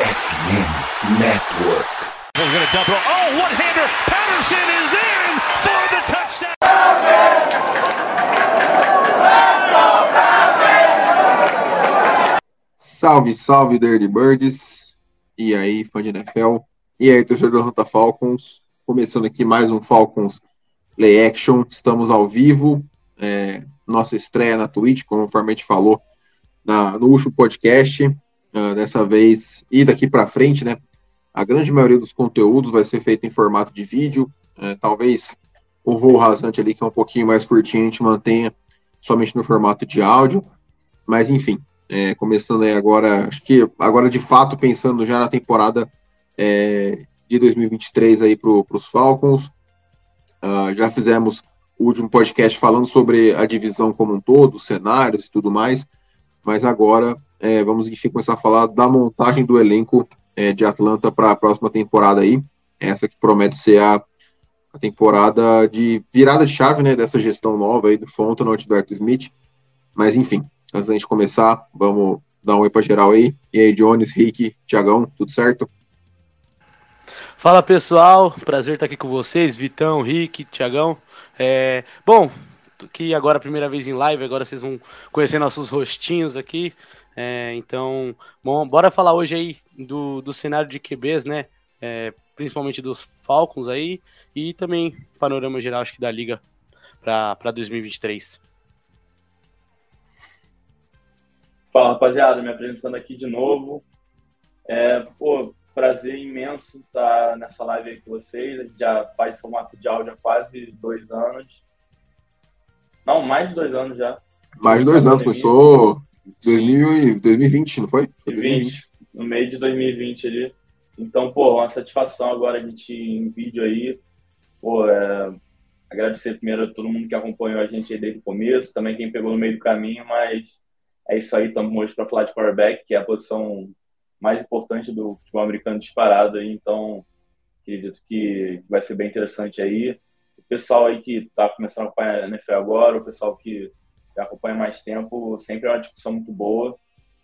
FM Network. We're going to double. Oh, one hander. Patterson is in for the touchdown. Salve, salve, Dirty Birds. E aí, fã de NFL. E aí, torcedor do Atlanta Falcons. Começando aqui mais um Falcons Play Action. Estamos ao vivo. É, nossa estreia na Twitch, conforme a gente falou na, no último podcast. Uh, dessa vez e daqui para frente, né? A grande maioria dos conteúdos vai ser feito em formato de vídeo. Uh, talvez o voo rasante ali, que é um pouquinho mais curtinho, a gente mantenha somente no formato de áudio. Mas enfim, é, começando aí agora, acho que agora de fato pensando já na temporada é, de 2023 aí para os Falcons. Uh, já fizemos o último podcast falando sobre a divisão como um todo, cenários e tudo mais, mas agora é, vamos enfim começar a falar da montagem do elenco é, de Atlanta para a próxima temporada aí, essa que promete ser a, a, temporada de virada de chave, né, dessa gestão nova aí do Fontenot do Arthur Smith, mas enfim, antes da gente começar, vamos dar um oi para geral aí, e aí Jones, Rick, Tiagão, tudo certo? Fala pessoal, prazer estar aqui com vocês, Vitão, Rick, Tiagão. É, bom, que agora é primeira vez em live, agora vocês vão conhecer nossos rostinhos aqui. É, então, bom, bora falar hoje aí do, do cenário de QBs, né? É, principalmente dos Falcons aí, e também panorama geral, acho que da liga para 2023. Fala rapaziada, me apresentando aqui de novo. É, pô, prazer imenso estar nessa live aí com vocês. A gente já faz formato de áudio há quase dois anos. Não, mais de dois anos já. Mais de dois anos, começou 2020, não foi? 2020, no meio de 2020 ali. Então, pô, uma satisfação agora a gente em vídeo aí. Pô, é, agradecer primeiro a todo mundo que acompanhou a gente aí desde o começo, também quem pegou no meio do caminho, mas é isso aí, estamos hoje para falar de quarterback, que é a posição mais importante do futebol americano disparado aí, então acredito que vai ser bem interessante aí. O pessoal aí que está começando a acompanhar a NFL agora, o pessoal que já acompanha mais tempo, sempre é uma discussão muito boa.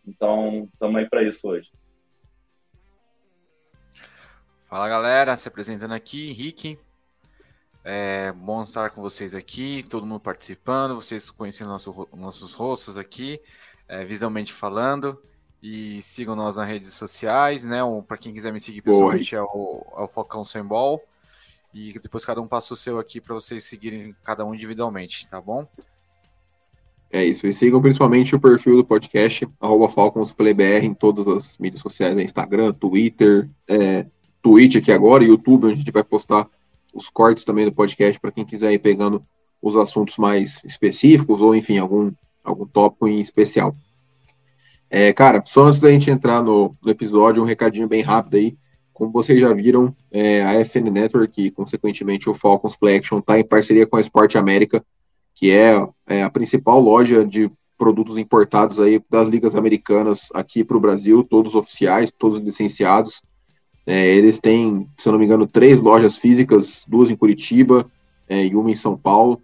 Então, estamos aí para isso hoje. Fala galera, se apresentando aqui, Henrique. É bom estar com vocês aqui, todo mundo participando, vocês conhecendo nosso, nossos rostos aqui, é, visualmente falando. E sigam nós nas redes sociais, né? Para quem quiser me seguir pessoalmente é o, é o Focão Ball. E depois cada um passa o seu aqui para vocês seguirem cada um individualmente, tá bom? É isso. E sigam principalmente o perfil do podcast, FalconsPlayBR, em todas as mídias sociais, né? Instagram, Twitter, é, Twitch aqui agora, YouTube, onde a gente vai postar os cortes também do podcast para quem quiser ir pegando os assuntos mais específicos ou, enfim, algum, algum tópico em especial. É, cara, só antes da gente entrar no, no, episódio, um recadinho bem rápido aí. Como vocês já viram, é, a FN Network e, consequentemente, o Falcons Play Action está em parceria com a Sport América, que é, é, a principal loja de produtos importados aí das ligas americanas aqui para o Brasil, todos oficiais, todos licenciados. É, eles têm, se eu não me engano, três lojas físicas, duas em Curitiba é, e uma em São Paulo.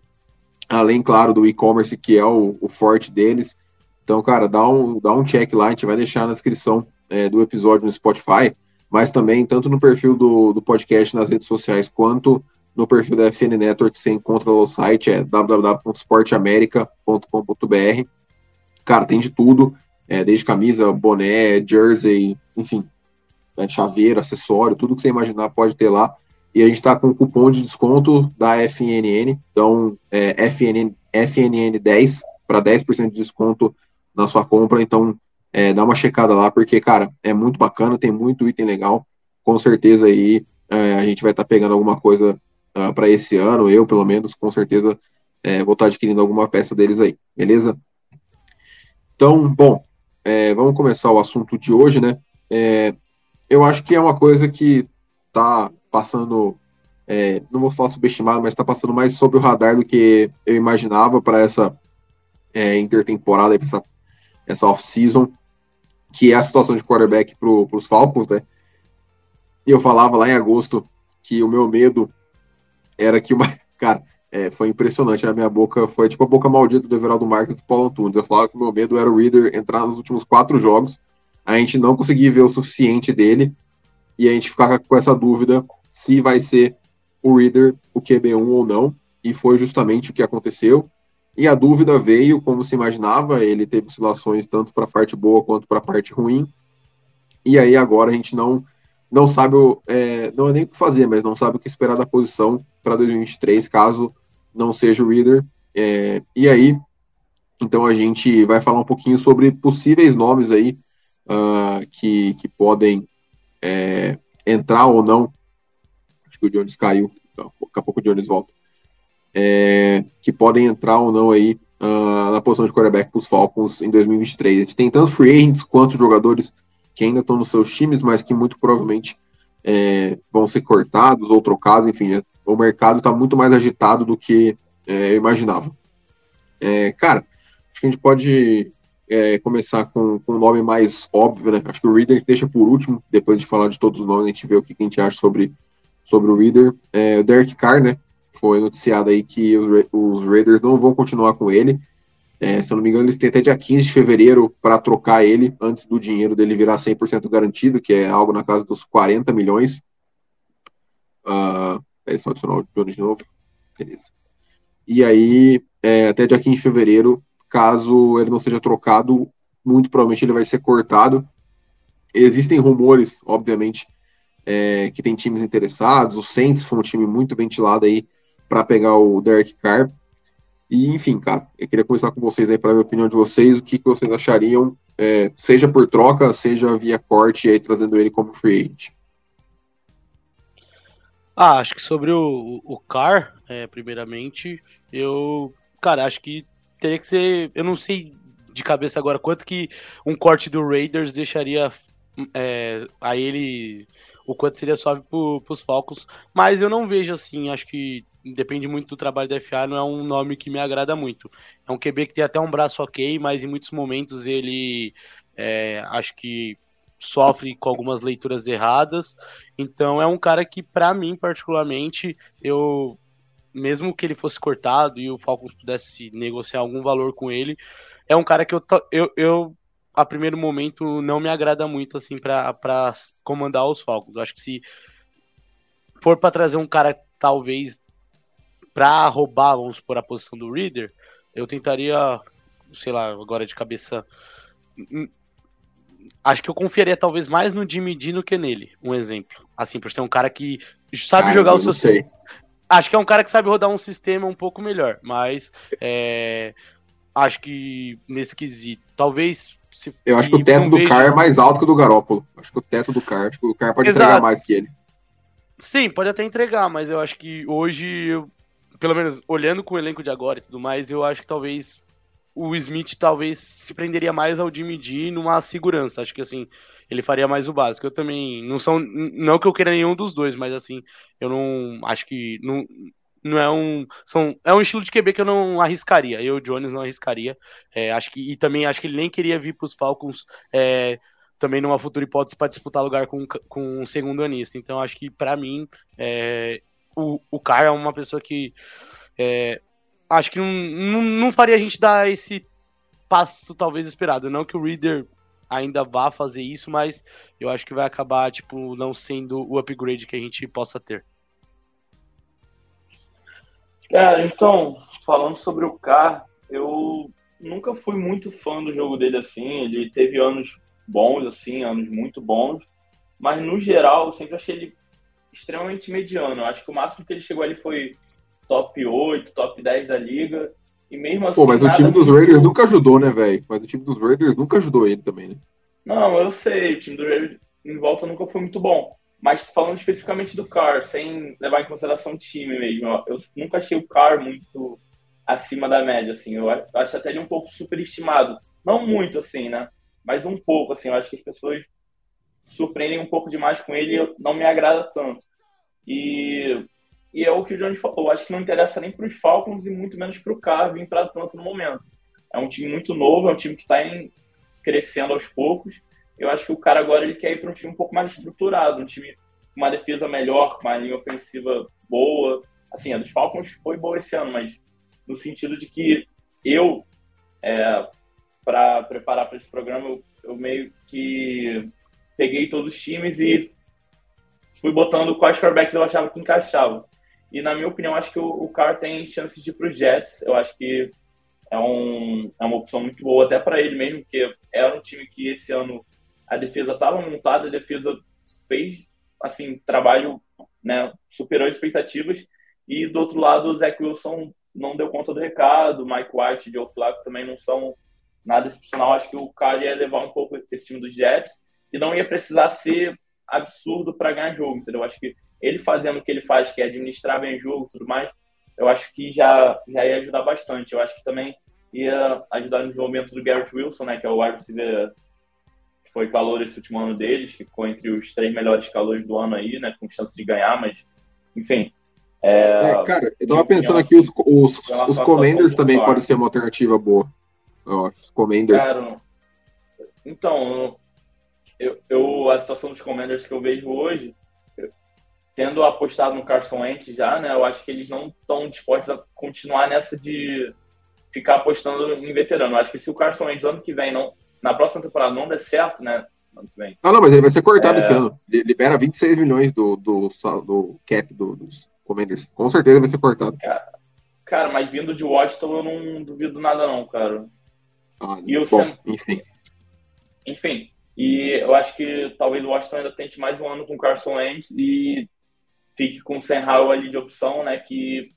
Além, claro, do e-commerce, que é o, o forte deles. Então, cara, dá um, dá um check lá, a gente vai deixar na descrição é, do episódio no Spotify, mas também tanto no perfil do, do podcast nas redes sociais, quanto no perfil da FN Network, você encontra lá o site, é www.sportamerica.com.br. Cara, tem de tudo, é, desde camisa, boné, jersey, enfim, é, chaveiro, acessório, tudo que você imaginar pode ter lá. E a gente está com o cupom de desconto da FNN, então é FNN, FNN10 para 10% de desconto na sua compra, então é, dá uma checada lá, porque, cara, é muito bacana, tem muito item legal, com certeza aí é, a gente vai estar tá pegando alguma coisa uh, ah, para esse ano, eu pelo menos, com certeza é, vou estar tá adquirindo alguma peça deles aí, beleza? Então, bom, é, vamos começar o assunto de hoje, né? É, eu acho que é uma coisa que tá passando, é, não vou falar subestimado, mas está passando mais sobre o radar do que eu imaginava para essa intertemporada, essa essa off-season, que é a situação de quarterback para os Falcons, né? E eu falava lá em agosto que o meu medo era que uma. Cara, é, foi impressionante. A minha boca foi tipo a boca maldita do Everaldo Marques do Paulo Antunes. Eu falava que o meu medo era o Reader entrar nos últimos quatro jogos a gente não conseguir ver o suficiente dele e a gente ficar com essa dúvida se vai ser o Reader o QB1 ou não, e foi justamente o que aconteceu. E a dúvida veio, como se imaginava, ele teve oscilações tanto para a parte boa quanto para a parte ruim. E aí agora a gente não não sabe, é, não é nem o que fazer, mas não sabe o que esperar da posição para 2023, caso não seja o Reader. É, e aí, então a gente vai falar um pouquinho sobre possíveis nomes aí uh, que, que podem é, entrar ou não. Acho que o Jones caiu, então, daqui a pouco o Jones volta. É, que podem entrar ou não aí uh, na posição de quarterback para os Falcons em 2023. A gente tem tanto free agents quanto jogadores que ainda estão nos seus times, mas que muito provavelmente é, vão ser cortados ou trocados, enfim, né? o mercado está muito mais agitado do que é, eu imaginava. É, cara, acho que a gente pode é, começar com, com um nome mais óbvio, né? Acho que o Reader deixa por último, depois de falar de todos os nomes, a gente vê o que a gente acha sobre, sobre o Reader. É, o Derek Carr, né? Foi noticiado aí que os, Raiders não vão continuar com ele. É, se eu não me engano, eles têm até dia 15 de fevereiro para trocar ele antes do dinheiro dele virar 100% garantido, que é algo na casa dos 40 milhões. Uh, é só adicionar o Jones de novo. Beleza. E aí, é, até dia 15 de fevereiro, caso ele não seja trocado, muito provavelmente ele vai ser cortado. Existem rumores, obviamente, é, que tem times interessados. O Saints foi um time muito ventilado aí para pegar o Derek Carr. E, enfim, cara, eu queria começar com vocês aí para ver a opinião de vocês, o que, que vocês achariam, é, seja por troca, seja via corte, aí trazendo ele como free agent. Ah, acho que sobre o, o Car, é, primeiramente, eu, cara, acho que teria que ser, eu não sei de cabeça agora quanto que um corte do Raiders deixaria é, a ele o quanto seria suave para os Falcons, mas eu não vejo assim, acho que depende muito do trabalho da FA, não é um nome que me agrada muito. É um QB que tem até um braço ok, mas em muitos momentos ele é, acho que sofre com algumas leituras erradas. Então é um cara que, para mim, particularmente, eu mesmo que ele fosse cortado e o Falcons pudesse negociar algum valor com ele, é um cara que eu, eu, eu a primeiro momento não me agrada muito assim para comandar os Falcons. Eu acho que se for para trazer um cara talvez para roubar, vamos por a posição do Reader, eu tentaria, sei lá, agora de cabeça. Hum, acho que eu confiaria talvez mais no Jimmy D do que nele, um exemplo. Assim, por ser um cara que sabe ah, jogar o seu sistema. Acho que é um cara que sabe rodar um sistema um pouco melhor, mas é, acho que nesse quesito, talvez. Se, eu acho que o teto do vejo... Car é mais alto que o do Garópolo. Acho que o teto do Car, acho que o Car pode Exato. entregar mais que ele. Sim, pode até entregar, mas eu acho que hoje eu pelo menos olhando com o elenco de agora e tudo mais, eu acho que talvez o Smith talvez se prenderia mais ao Jimmy G numa segurança. Acho que assim, ele faria mais o básico. Eu também não são não que eu queira nenhum dos dois, mas assim, eu não acho que não, não é um são é um estilo de QB que eu não arriscaria. Eu, Jones, não arriscaria. É, acho que e também acho que ele nem queria vir para os Falcons é, também numa futura hipótese para disputar lugar com, com um segundo anista. Então acho que para mim é, o, o Carr é uma pessoa que é, acho que não, não, não, faria a gente dar esse passo talvez esperado. Não que o Reader ainda vá fazer isso, mas eu acho que vai acabar tipo não sendo o upgrade que a gente possa ter. Cara, então, falando sobre o Carr, eu nunca fui muito fã do jogo dele assim. Ele teve anos bons, assim, anos muito bons. Mas no geral, eu sempre achei ele extremamente mediano. Acho que o máximo que ele chegou ali foi top 8, top 10 da liga. E mesmo assim. Pô, mas o time dos Raiders nunca ajudou, né, velho? Mas o time dos Raiders nunca ajudou ele também, né? Não, eu sei, o time do Raiders em volta nunca foi muito bom. Mas falando especificamente do Carr, sem levar em consideração o time mesmo, eu nunca achei o Carr muito acima da média, assim. Eu acho até ele um pouco superestimado. Não muito, assim, né? Mas um pouco, assim. Eu acho que as pessoas surpreendem um pouco demais com ele não me agrada tanto. E, e é o que o Johnny falou, acho que não interessa nem para os Falcons e muito menos para o Carr vir para tanto no momento. É um time muito novo, é um time que está crescendo aos poucos. Eu acho que o cara agora ele quer ir para um time um pouco mais estruturado, um time com uma defesa melhor, com uma linha ofensiva boa. Assim, a dos Falcons foi boa esse ano, mas no sentido de que eu, é, para preparar para esse programa, eu eu meio que peguei todos os times e fui botando quais quarterbacks eu achava que encaixavam. E na minha opinião, acho que o, o tem chance de ir para os Jets. Eu acho que é, um, é uma opção muito boa até para ele mesmo, porque era um time que esse ano a defesa estava montada, a defesa fez assim trabalho, né, superou as expectativas. E do outro lado, o Zach Wilson não deu conta do recado, Mike White e Joe Flacco também não são nada excepcional. Acho que o cara ia levar um pouco esse time dos Jets e não ia precisar ser absurdo para ganhar jogo, entendeu? Acho que ele fazendo o que ele faz, que é administrar bem o jogo e tudo mais, eu acho que já, já ia ajudar bastante. Eu acho que também ia ajudar no desenvolvimento do Garrett Wilson, né, que é o wide receiver foi calor esse último ano deles, que ficou entre os três melhores calores do ano aí, né, com chance de ganhar, mas, enfim. É, é cara, eu tava pensando aqui, os, os, os Commanders também podem ser uma alternativa boa. Os Commanders. Cara, então, eu, eu, a situação dos Commanders que eu vejo hoje, tendo apostado no Carson Wentz já, né, eu acho que eles não estão dispostos a continuar nessa de ficar apostando em veterano. Eu acho que se o Carson Wentz ano que vem não, na próxima temporada não der certo, né, ano que vem. Ah, não, mas ele vai ser cortado é... esse ano. Ele libera 26 milhões do, do, do cap do, dos Commanders. Com certeza vai ser cortado. Cara, cara, mas vindo de Washington eu não duvido nada não, cara. Ah, e bom, Sam... enfim. Enfim, e eu acho que talvez o Washington ainda tente mais um ano com o Carson Wentz e fique com o Sam Howell ali de opção, né, que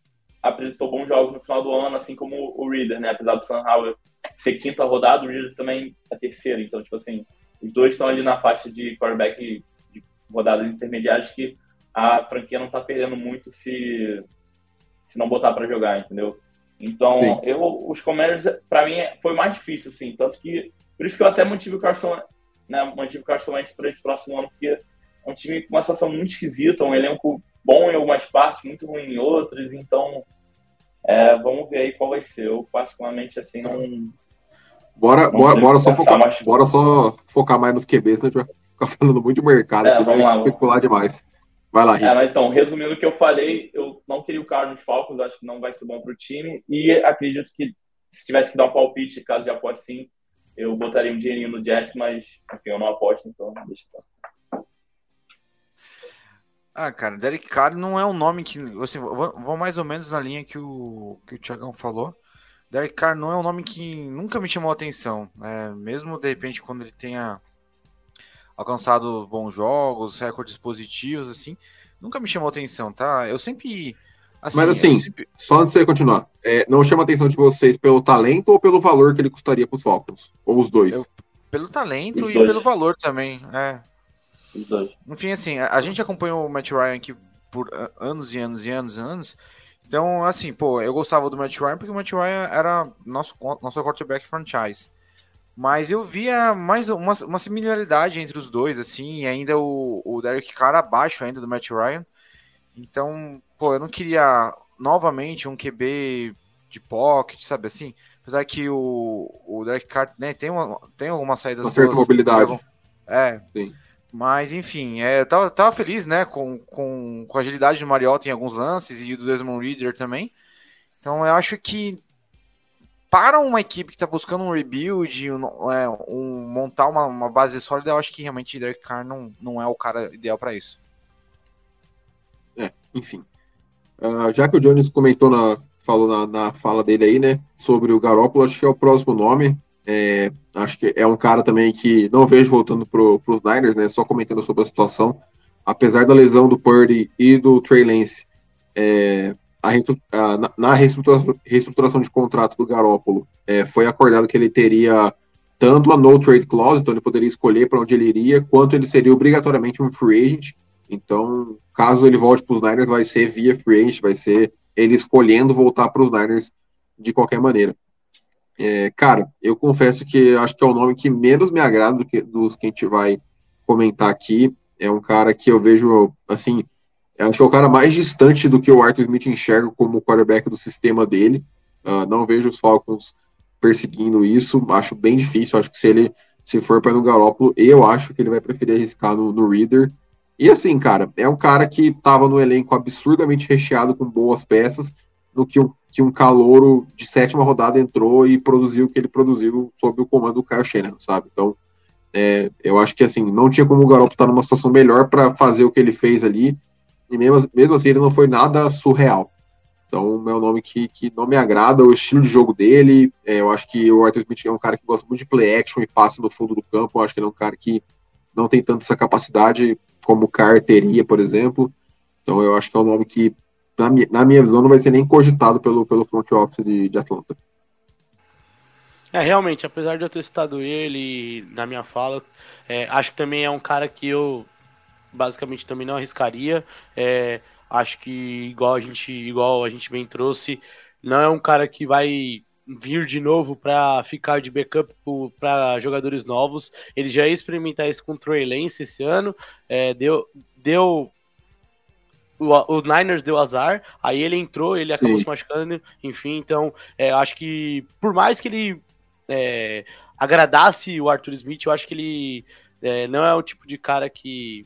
apresentou bons jogos no final do ano, assim como o Reader, né, apesar do Sam Howell ser quinta rodada, o Reader também é terceira, então, tipo assim, os dois estão ali na faixa de quarterback de rodadas intermediárias que a franquia não tá perdendo muito se, se não botar para jogar, entendeu? Então, eu, os Commanders, para mim, foi mais difícil, assim, tanto que, por isso que eu até mantive o Carson né, mantive o Carson Wentz para esse próximo ano, porque é um time com uma situação muito esquisita, um elenco bom em algumas partes, muito ruim em outras, então é, vamos ver aí qual vai ser. Eu, particularmente, assim, não. Bora, bora, bora, só focar, mais... bora só focar mais nos QBs, senão a gente vai ficar falando muito de mercado, é, vai lá, especular demais. Vai lá, Rick. É, mas então, resumindo o que eu falei, eu não queria o Carlos Falcons, acho que não vai ser bom para o time, e acredito que se tivesse que dar um palpite, caso de aposte sim, eu botaria um dinheirinho no Jets, mas enfim, eu não aposto, então deixa estar. Ah, cara, Derek Carr não é um nome que. Assim, vou mais ou menos na linha que o, que o Thiagão falou. Derek Carr não é um nome que nunca me chamou a atenção. Né? Mesmo de repente quando ele tenha alcançado bons jogos, recordes positivos, assim, nunca me chamou a atenção, tá? Eu sempre Assim, Mas assim, sempre... só antes de você continuar, é, não chama a atenção de vocês pelo talento ou pelo valor que ele custaria para os Falcons? Ou os dois? Eu, pelo talento os e dois. pelo valor também, é. Os dois. Enfim, assim, a, a, gente acompanhou o Matt Ryan aqui por anos e anos e anos e anos. Então, assim, pô, eu gostava do Matt Ryan porque o Matt Ryan era nosso, nosso quarterback franchise. Mas eu via mais uma, uma similaridade entre os dois, assim, e ainda o, o Derek Carr abaixo ainda do Matt Ryan. Então, pô, eu não queria novamente um QB de pocket, sabe assim? Apesar que o, o Derek Carr né, tem, uma, tem algumas saídas. Uma certa boas, mobilidade. É. Sim. Mas, enfim, é, eu tava, tava feliz, né, com, com, com a agilidade do Mariota em alguns lances e do Desmond Reader também. Então, eu acho que para uma equipe que está buscando um rebuild, um, é, um montar uma, uma, base sólida, eu acho que realmente Derek Carr não, não é o cara ideal para isso. É, enfim. Uh, já que o Jones comentou na, falou na, na, fala dele aí, né, sobre o Garópolo, acho que é o próximo nome. É, acho que é um cara também que não vejo voltando para os Niners, né, só comentando sobre a situação. Apesar da lesão do Purdy e do Trey Lance, é, a, na, na reestruturação, reestruturação, de contrato do Garópolo, é, foi acordado que ele teria tanto a no trade clause, então ele poderia escolher para onde ele iria, quanto ele seria obrigatoriamente um free agent. Então, caso ele volte para os Niners, vai ser via free agent, vai ser ele escolhendo voltar para os Niners de qualquer maneira. É, cara, eu confesso que acho que é o nome que menos me agrada do que, dos que a gente vai comentar aqui. É um cara que eu vejo, assim, acho que é o cara mais distante do que o Arthur Smith enxerga como quarterback do sistema dele. Uh, não vejo os Falcons perseguindo isso. Acho bem difícil. Acho que se ele se for para no Garópolo, eu acho que ele vai preferir arriscar no, no Reader e assim, cara, é um cara que estava no elenco absurdamente recheado com boas peças, no que um, que um calouro de sétima rodada entrou e produziu o que ele produziu sob o comando do Kyle Shanahan, sabe? Então, É, eu acho que assim, não tinha como o Garoppolo estar numa situação melhor para fazer o que ele fez ali, e mesmo, mesmo assim ele não foi nada surreal. Então é um nome que, que não me agrada, o estilo de jogo dele. É, eu acho que o Arthur Smith é um cara que gosta muito de play action e passe no fundo do campo. Eu acho que ele é um cara que não tem tanta essa capacidade como o Carr teria, por exemplo. Então eu acho que é um nome que, na minha, na minha visão, não vai ser nem cogitado pelo, pelo front office de, de Atlanta. É, realmente, apesar de eu ter citado ele na minha fala, é, acho que também é um cara que eu basicamente também não arriscaria. É, acho que igual a gente, igual a gente bem trouxe, não é um cara que vai vir de novo para ficar de backup para jogadores novos. Ele já ia experimentar isso com o Trey Lance esse ano, é, deu, deu o, o, Niners deu azar, aí ele entrou, ele acabou Sim. se machucando, enfim, então é, acho que por mais que ele é, agradasse o Arthur Smith, eu acho que ele é, não é o tipo de cara que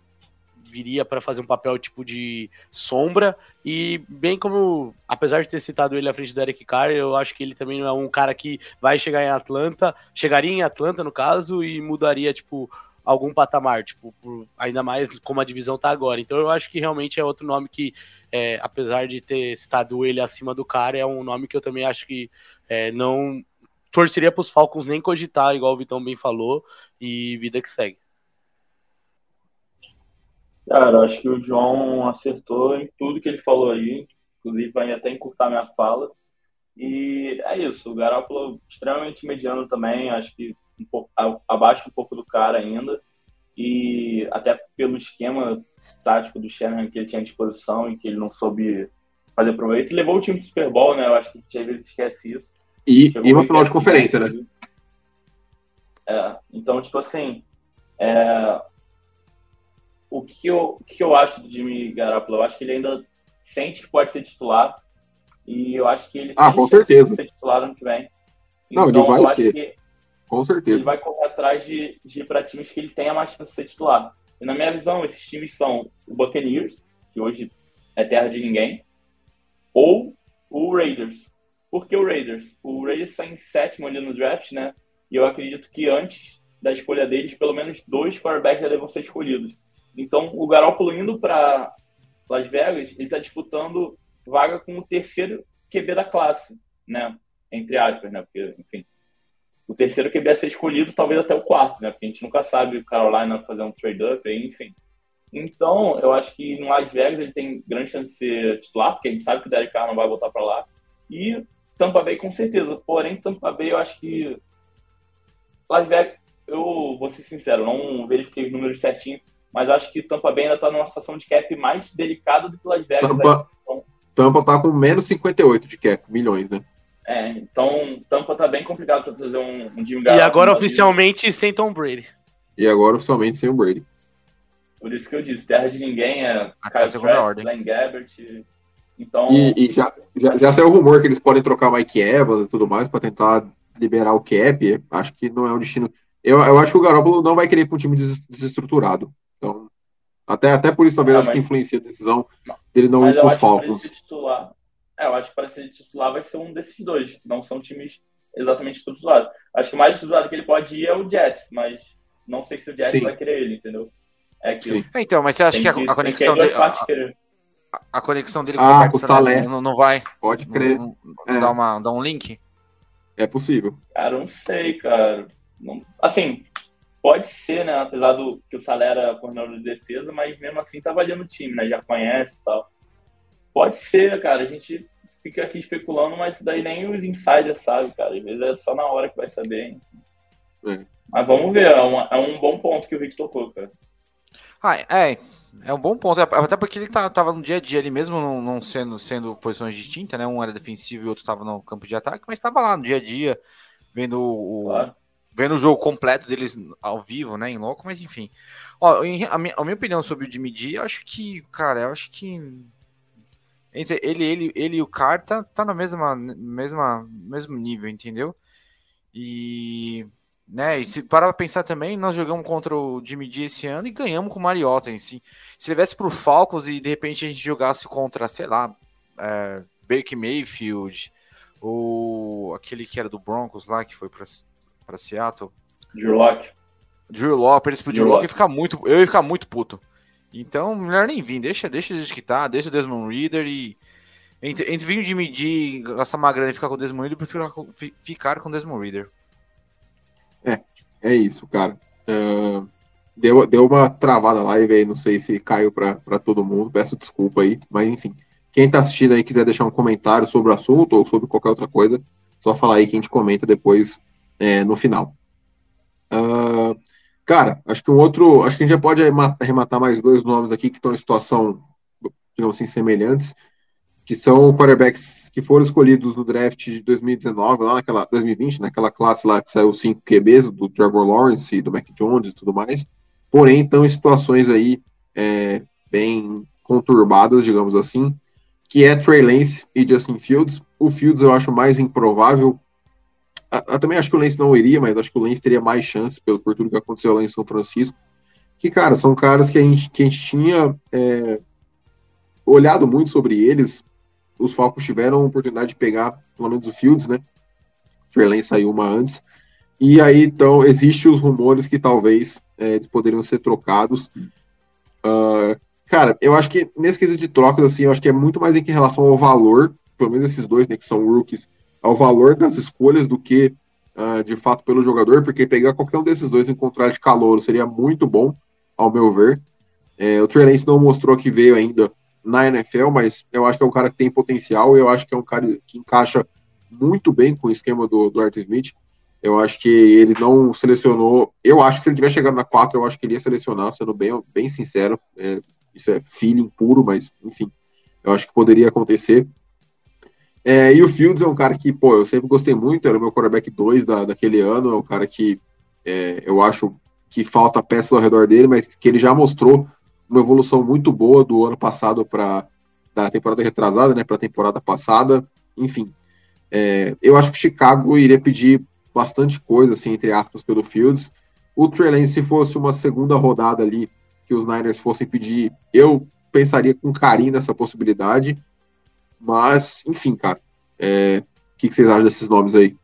viria para fazer um papel tipo de sombra. E bem como, apesar de ter citado ele à frente do Eric Carr, eu acho que ele também não é um cara que vai chegar em Atlanta, chegaria em Atlanta no caso, e mudaria, tipo, algum patamar, tipo, por, ainda mais como a divisão tá agora. Então eu acho que realmente é outro nome que, é, apesar de ter citado ele acima do cara, é um nome que eu também acho que é, não torceria para os Falcons nem cogitar, igual o Vitão bem falou, e vida que segue. Cara, acho que o João acertou em tudo que ele falou aí. Inclusive, vai até encurtar minha fala. E é isso. O Garoppolo extremamente mediano também. Acho que um pouco, abaixo um pouco do cara ainda. E até pelo esquema tático do Shannon que ele tinha à disposição e que ele não soube fazer proveito. Levou o time do Super Bowl, né? Eu acho que às vezes esquece isso. E, e uma final de conferência, né? É, então, tipo assim, é, o que eu, o que eu acho do Jimmy Garoppolo? Eu acho que ele ainda sente que pode ser titular e eu acho que ele ah, com certeza. ser titular ano que vem. Não, então, ele vai ser. Com certeza. Ele vai correr atrás de, de ir para times que ele tenha mais chance de ser titular. E na minha visão, esses times são o Buccaneers, que hoje é terra de ninguém, ou o Raiders. Por que o Raiders? O Raiders está em sétimo ali no draft, né? E eu acredito que antes da escolha deles, pelo menos dois quarterbacks já devam ser escolhidos. Então, o Garoppolo indo para Las Vegas, ele está disputando vaga com o terceiro QB da classe, né? Entre aspas, né? Porque, enfim, terceiro QB a ser escolhido, talvez até o quarto, né? Porque a gente nunca sabe o Carolina fazer um trade-up, enfim. Então, eu acho que no Las Vegas ele tem grande chance de ser titular, porque a gente sabe que o Derek Carr não vai voltar para lá. E Tampa Bay com certeza. Porém, Tampa Bay eu acho que Las Vegas, eu vou ser sincero, não verifiquei os números certinho, mas acho que Tampa Bay ainda está numa situação de cap mais delicada do que Las Vegas. Tampa, então, Tampa tá com menos 58 de cap, milhões, né? É, então Tampa tá bem complicado para trazer um, um Jimmy E agora oficialmente sem Tom Brady. E agora oficialmente sem o Brady. Por isso que eu disse, terra de ninguém é Até Kyle Trask, Glenn Gabbert. Então... E, e já, já, já saiu o rumor que eles podem trocar Mike Evans e tudo mais para tentar liberar o cap. Acho que não é um destino. Eu, eu acho que o Garoppolo não vai querer ir com um time desestruturado. Então, até, até por isso talvez ah, acho mas... que influencia a decisão dele não mas ir para os Falcons. Titular, é, eu acho que para ser titular vai ser um desses dois, que não são times exatamente estruturados. Acho que o mais estruturado que ele pode ir é o Jets, mas não sei se o Jets Sim. vai querer ele, entendeu? É aquilo. É, então, mas você acha que, a, a, conexão dele. A, a, conexão dele com ah, o Salé não, não vai. Pode crer. Não, não é. dá, uma, dá um link? É possível. Cara, não sei, cara. Não, assim, Pode ser, né? Apesar do que o Salé era coordenador de defesa, mas mesmo assim tá valendo o time, né? Já conhece e tal. Pode ser, cara. A gente fica aqui especulando, mas isso daí nem os insiders sabem, cara. Às vezes é só na hora que vai saber. É. Mas vamos ver, é, uma, é, um bom ponto que o Rick tocou, cara. Ah, é, é um bom ponto. Até porque ele tá, tava no dia a dia ali mesmo, não, não sendo, sendo posições distintas, né? Um era defensivo e o outro tava no campo de ataque, mas tava lá no dia a dia, vendo o, claro vendo o jogo completo deles ao vivo, né, em loco, mas enfim. Ó, a minha, a minha opinião sobre o Jimmy eu acho que, cara, eu acho que entre ele, ele, ele e o Carr tá, na mesma, mesma, mesmo nível, entendeu? E, né, e se parar pra pensar também, nós jogamos contra o Jimmy G esse ano e ganhamos com o Mariota em si. Se levesse pro Falcons e de repente a gente jogasse contra, sei lá, é, Baker Mayfield, ou aquele que era do Broncos lá, que foi para para Seattle. Drew Locke. Drew pro Drew ia ficar muito, eu ia ficar muito puto. Então, melhor nem vir, deixa, deixa de que tá, deixa o Desmond Reader e entre, entre vir de medir, gastar uma grana e ficar com o Desmond Reader, prefiro ficar com, ficar com o Desmond Reader. É, é isso, cara. Uh, deu, deu uma travada live aí, não sei se caiu para todo mundo, peço desculpa aí, mas enfim. Quem tá assistindo aí quiser deixar um comentário sobre o assunto ou sobre qualquer outra coisa, só falar aí que a gente comenta depois é, no final. Uh, cara, acho que um outro. Acho que a gente já pode arrematar mais dois nomes aqui que estão em situação, digamos assim, semelhantes, que são quarterbacks que foram escolhidos no draft de 2019, lá naquela 2020, naquela classe lá que saiu cinco QBs, do Trevor Lawrence e do Mac Jones e tudo mais. Porém, estão em situações aí é, bem conturbadas, digamos assim, que é Trey Lance e Justin Fields. O Fields eu acho mais improvável também acho que o Lance não iria, mas acho que o Lance teria mais chance pelo, por tudo que aconteceu lá em São Francisco. Que, cara, são caras que a gente, que a gente tinha é, olhado muito sobre eles. Os Falcons tiveram a oportunidade de pegar, pelo menos, o Fields, né? O Lance saiu uma antes. E aí, então, existem os rumores que talvez é, eles poderiam ser trocados. Uh, cara, eu acho que nesse quesito de trocas, assim, eu acho que é muito mais em relação ao valor, pelo menos esses dois, né, que são rookies, ao valor das escolhas do que uh, de fato pelo jogador, porque pegar qualquer um desses dois em contrato de calor seria muito bom, ao meu ver. É, o Trey não mostrou que veio ainda na NFL, mas eu acho que é um cara que tem potencial eu acho que é um cara que encaixa muito bem com o esquema do, do Art Smith. Eu acho que ele não selecionou. Eu acho que se ele tivesse chegado na 4, eu acho que ele ia selecionar, sendo bem, bem sincero. É, isso é feeling puro, mas enfim, eu acho que poderia acontecer. É, e o Fields é um cara que, pô, eu sempre gostei muito, era o meu quarterback 2 da, daquele ano, é um cara que é, eu acho que falta peças ao redor dele, mas que ele já mostrou uma evolução muito boa do ano passado para da temporada retrasada, né, para a temporada passada, enfim. É, eu acho que Chicago iria pedir bastante coisa, assim, entre aspas, pelo Fields. O Trey Lance, se fosse uma segunda rodada ali, que os Niners fossem pedir, eu pensaria com carinho nessa possibilidade. Mas, enfim, cara. É, o que, que vocês acham desses nomes aí?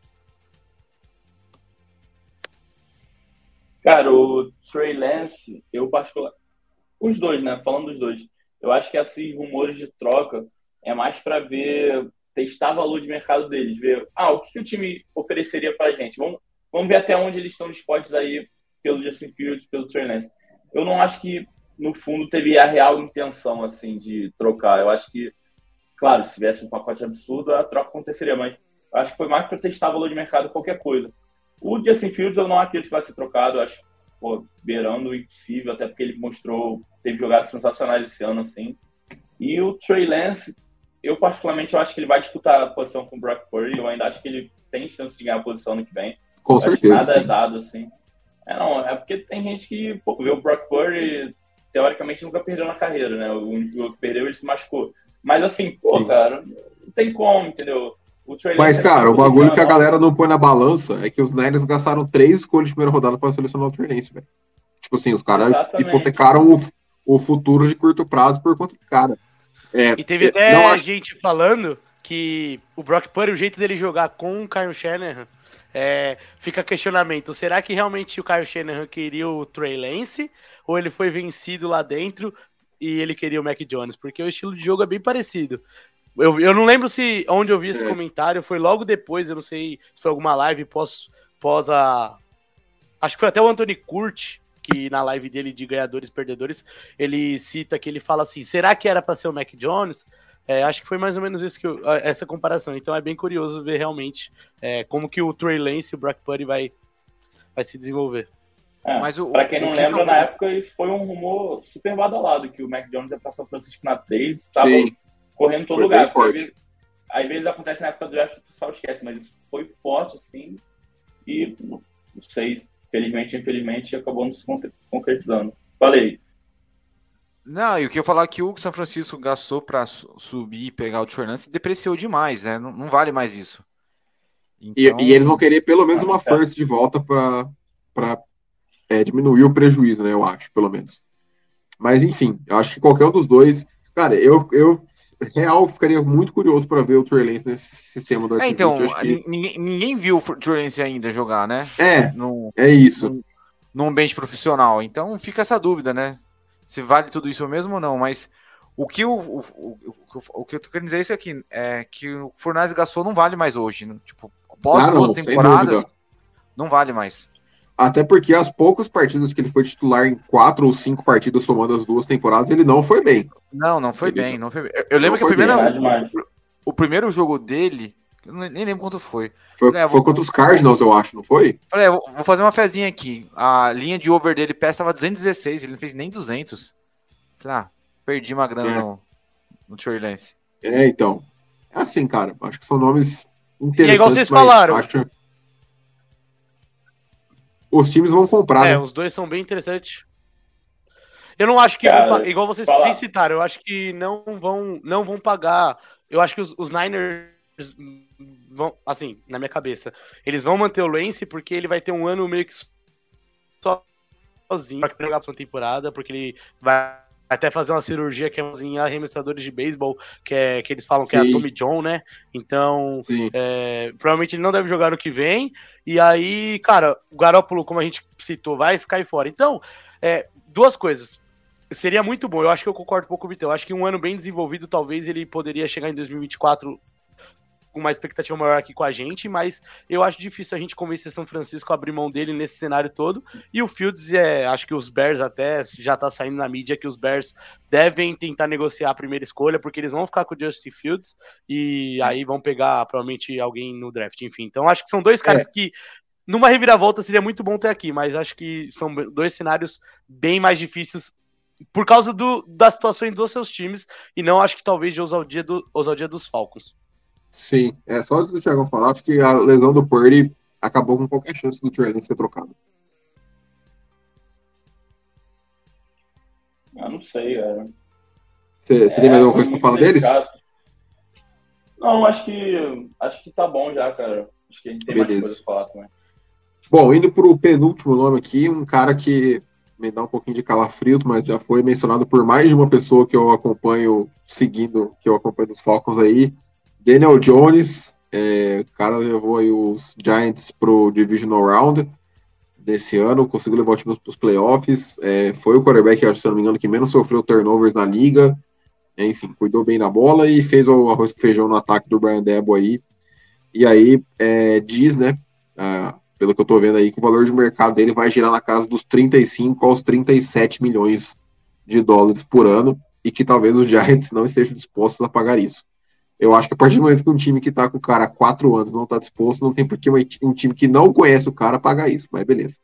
Cara, o Trey Lance, eu particular. Os dois, né? Falando dos dois. Eu acho que esses rumores de troca é mais para ver, testar valor de mercado deles, ver, ah, o que, que o time ofereceria pra gente. Vamos, vamos ver até onde eles estão dispostos aí pelo Justin Fields, pelo Trey Lance. Eu não acho que, no fundo, teve a real intenção, assim, de trocar. Eu acho que Claro, se tivesse um pacote absurdo, a troca aconteceria, mas acho que foi mais para testar valor de mercado qualquer coisa. O Justin Fields eu não acredito que vai ser trocado, acho pô, beirando o impossível, até porque ele mostrou, teve jogadas sensacionais esse ano, assim. E o Trey Lance, eu particularmente eu acho que ele vai disputar a posição com o Brock Purdy, eu ainda acho que ele tem chance de ganhar a posição no que vem. Com certeza. nada sim. é dado, assim. É, não, é porque tem gente que, pô, vê o Brock Purdy, teoricamente nunca perdeu na carreira, né? O único que perdeu, ele se machucou. Mas assim, pô, Sim. cara, não tem como, entendeu? Mas, cara, o bagulho que a galera não põe na balança é que os Niners gastaram três escolhas de primeira rodada para selecionar o Trey Lance, velho. Tipo assim, os caras hipotecaram o, o futuro de curto prazo por conta do cara. É, e teve até acho... gente falando que o Brock Purdy, o jeito dele jogar com o Kyle Shanahan, é, fica questionamento. Será que realmente o Kyle Shanahan queria o Trey Lance? Ou ele foi vencido lá dentro e ele queria o Mac Jones, porque o estilo de jogo é bem parecido. Eu, eu não lembro se onde eu vi esse é. comentário, foi logo depois, eu não sei se foi alguma live pós, pós a. Acho que foi até o Anthony Curti, que na live dele de ganhadores e perdedores, ele cita que ele fala assim: será que era para ser o Mac Jones? É, acho que foi mais ou menos isso que eu, essa comparação. Então é bem curioso ver realmente é, como que o Trey Lance e o Brock Purdy vai, vai se desenvolver. É, Mas o, pra quem não lembra, na época isso foi um rumor super badalado, que o Mac Jones ia pra São Francisco na 3, estava correndo em todo foi lugar. Às vezes, às vezes acontece na época do draft, o pessoal esquece, mas isso foi forte, assim, e não sei, felizmente, infelizmente, acabou não se concretizando. Falei. Não, e o que eu falar é que o São Francisco gastou para subir e pegar o Trey depreciou demais, né? Não, não, vale mais isso. Então... E, e, eles vão querer pelo menos uma first de volta para é, diminuir o prejuízo, né? Eu acho, pelo menos. Mas, enfim, eu acho que qualquer um dos dois. Cara, eu, eu real ficaria muito curioso para ver o Trey Lance nesse sistema do É, então, que... ninguém, ninguém, viu o Trey Lance ainda jogar, né? É, no, é isso. No, num ambiente profissional. Então fica essa dúvida, né? Se vale tudo isso mesmo ou não, mas o que, o, o, o, o que eu tô querendo dizer é isso aqui, é que o Fornaz Gasol não vale mais hoje. Né? Tipo, após ah, duas temporadas, não vale mais. Até porque as poucas partidas que ele foi titular em quatro ou cinco partidas somando as duas temporadas, ele não foi bem. Não, não foi ele bem, não foi bem. Eu, eu lembro que a primeira, o primeiro jogo dele, eu nem lembro quanto foi. Foi, falei, ah, foi vou... contra os Cardinals, eu acho, não foi? Falei, vou fazer uma fezinha aqui. A linha de over dele pé estava 216, ele não fez nem 200. Falei, ah, perdi uma grana é. no, no Trey Lance. É, então. É assim, cara. Acho que são nomes interessantes. E é igual vocês falaram. Acho os times vão comprar. É, né? os dois são bem interessantes. Eu não acho que, Cara, igual vocês fala. citaram, eu acho que não vão, não vão pagar. Eu acho que os, os Niners vão, assim, na minha cabeça, eles vão manter o Lance porque ele vai ter um ano meio que sozinho para pegar a temporada, porque ele vai até fazer uma cirurgia que é em arremessadores de beisebol, que, é, que eles falam Sim. que é a Tommy John, né? Então, é, provavelmente ele não deve jogar no que vem. E aí, cara, o Garópolo, como a gente citou, vai ficar aí fora. Então, é, duas coisas. Seria muito bom, eu acho que eu concordo um pouco com o Vitor. Eu acho que um ano bem desenvolvido, talvez ele poderia chegar em 2024 com uma expectativa maior aqui com a gente, mas eu acho difícil a gente convencer São Francisco a abrir mão dele nesse cenário todo. E o Fields, é, acho que os Bears até já tá saindo na mídia que os Bears devem tentar negociar a primeira escolha, porque eles vão ficar com o Justin Fields e aí vão pegar provavelmente alguém no draft, enfim. Então acho que são dois caras é. que numa reviravolta seria muito bom ter aqui, mas acho que são dois cenários bem mais difíceis por causa do, das situações dos seus times e não acho que talvez de ousadia, do, ousadia dos Falcons. Sim, é só antes do Thiago falar, acho que a lesão do Purdy acabou com qualquer chance do Trey ser trocado. Eu não sei, cara. Você, é, tem mais alguma coisa pra falar deles? Não, acho que acho que tá bom já, cara. Acho que a gente tem Beleza. mais coisas pra falar também. Bom, indo pro penúltimo nome aqui, um cara que me dá um pouquinho de calafrio, mas já foi mencionado por mais de uma pessoa que eu acompanho seguindo, que eu acompanho dos Falcons aí, Daniel Jones, é, o cara levou aí os Giants pro Divisional Round desse ano, conseguiu levar o time para os playoffs, é, foi o quarterback, se não me engano, que menos sofreu turnovers na liga, enfim, cuidou bem da bola e fez o arroz com feijão no ataque do Brian Debo aí, e aí é, diz, né, pelo que eu tô vendo aí, que o valor de mercado dele vai girar na casa dos 35 aos 37 milhões de dólares por ano, e que talvez os Giants não estejam dispostos a pagar isso. Eu acho que a partir do momento que um time que tá com o cara há quatro anos não tá disposto, não tem por que um time que não conhece o cara pagar isso, mas beleza.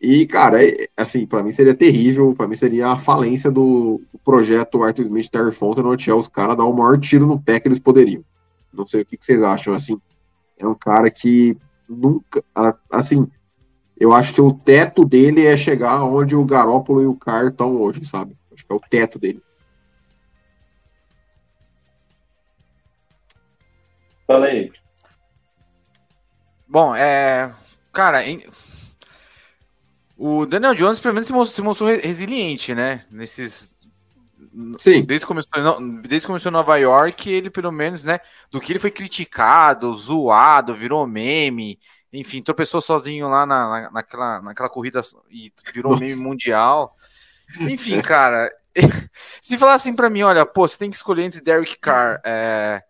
E, cara, é, assim, para mim seria terrível, para mim seria a falência do, projeto Arthur Smith Terry Fonte nortear os caras dar o maior tiro no pé que eles poderiam. Não sei o que, que vocês acham, assim. É um cara que nunca, assim, eu acho que o teto dele é chegar onde o Garópolo e o Carr estão hoje, sabe? Acho que é o teto dele. Fala aí. Bom, é. Cara, em... o Daniel Jones pelo menos se mostrou, se mostrou resiliente, né? Nesses. Sim. Desde que, começou, desde que começou em Nova York, ele pelo menos, né? Do que ele foi criticado, zoado, virou meme. Enfim, tropeçou sozinho lá na, na, naquela, naquela corrida e virou Nossa. meme mundial. Enfim, cara. se falar assim pra mim, olha, pô, você tem que escolher entre Derek Carr. É,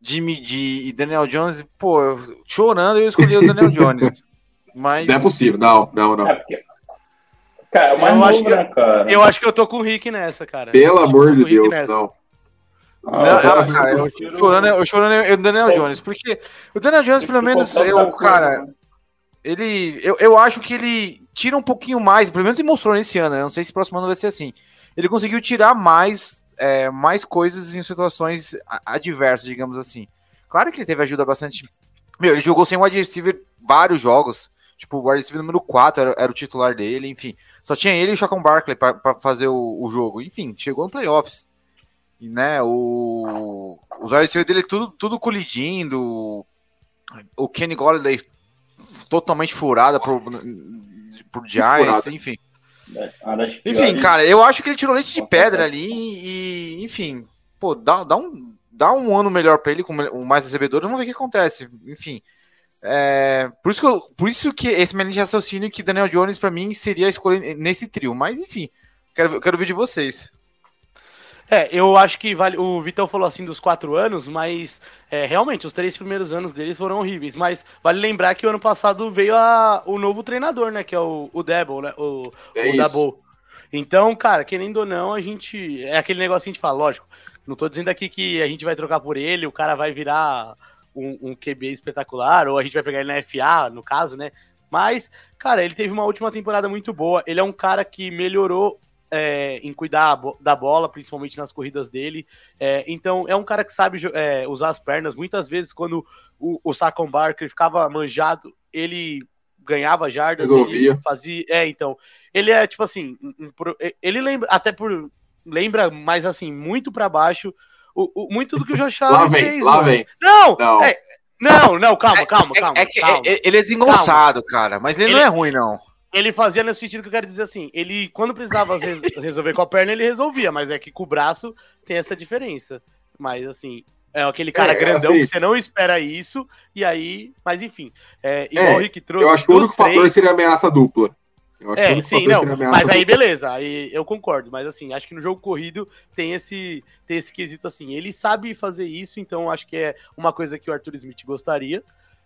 Jimmy D e Daniel Jones, pô, chorando eu escolhi o Daniel Jones. Mas. Não é possível, não, não, não. É porque... Cara, eu, novo, acho que, né, cara? eu acho que eu tô com o Rick nessa, cara. Pelo amor de Deus, não. Não, não, cara, eu, chorando, eu chorando o Daniel Jones, porque o Daniel Jones, pelo menos, eu, cara, ele, eu, eu acho que ele tira um pouquinho mais, pelo menos ele mostrou nesse ano, né? não sei se próximo ano vai ser assim. Ele conseguiu tirar mais é, mais coisas em situações adversas, digamos assim. Claro que ele teve ajuda bastante. Meu, ele jogou sem wide receiver vários jogos. Tipo, o wide receiver número 4 era, era, o titular dele, enfim. Só tinha ele e o Chacon Barkley para fazer o, o, jogo. Enfim, chegou no playoffs. E, né, o, os wide receivers dele tudo, tudo colidindo. O Kenny Golladay totalmente furada por, por Giants, enfim. Enfim, cara, eu acho que ele tirou leite de pedra ali e, enfim, pô, dá, dá, um, dá um ano melhor para ele com mais recebedores, vamos ver o que acontece. Enfim, É, por, isso que eu, por isso que esse meu de raciocínio que Daniel Jones para mim seria a escolha nesse trio. Mas enfim, quero, quero ver de vocês. É, eu acho que vale. O Vitão falou assim dos quatro anos, mas é, realmente os três primeiros anos deles foram horríveis. Mas vale lembrar que o ano passado veio a, o novo treinador, né? Que é o, o Debo, né? O, é o Dabo. Então, cara, querendo ou não, a gente. É aquele negócio que a gente fala, lógico. Não tô dizendo aqui que a gente vai trocar por ele, o cara vai virar um, um QB espetacular, ou a gente vai pegar ele na FA, no caso, né? Mas, cara, ele teve uma última temporada muito boa. Ele é um cara que melhorou é, em cuidar da bola, principalmente nas corridas dele. É, então, é um cara que sabe é, usar as pernas. Muitas vezes, quando o, o Saquon Barker ficava manjado, ele ganhava jardas, ele fazia. É, então. Ele é tipo assim. Ele lembra, até por. Lembra, mas assim, muito para baixo. O, o, muito do que o Josh Allen lá vem, fez. Lá vem. Não! Não. É, não, não, calma, calma, calma. É, é, calma, ele é desengonçado, cara, mas ele, ele, não é ruim, não. Ele fazia nesse sentido que eu quero dizer assim, ele, quando precisava resolver com a perna, ele resolvia, mas é que com o braço tem essa diferença. Mas assim, é aquele cara é, grandão assim, que você não espera isso, e aí, mas enfim, é, igual é, o Rick trouxe. Eu acho que o único três... fator seria ameaça dupla. é, sim, não, mas aí beleza, aí eu concordo, mas assim, acho que no jogo corrido tem esse, tem esse quesito assim, ele sabe fazer isso, então acho que é uma coisa que o Arthur Smith gostaria,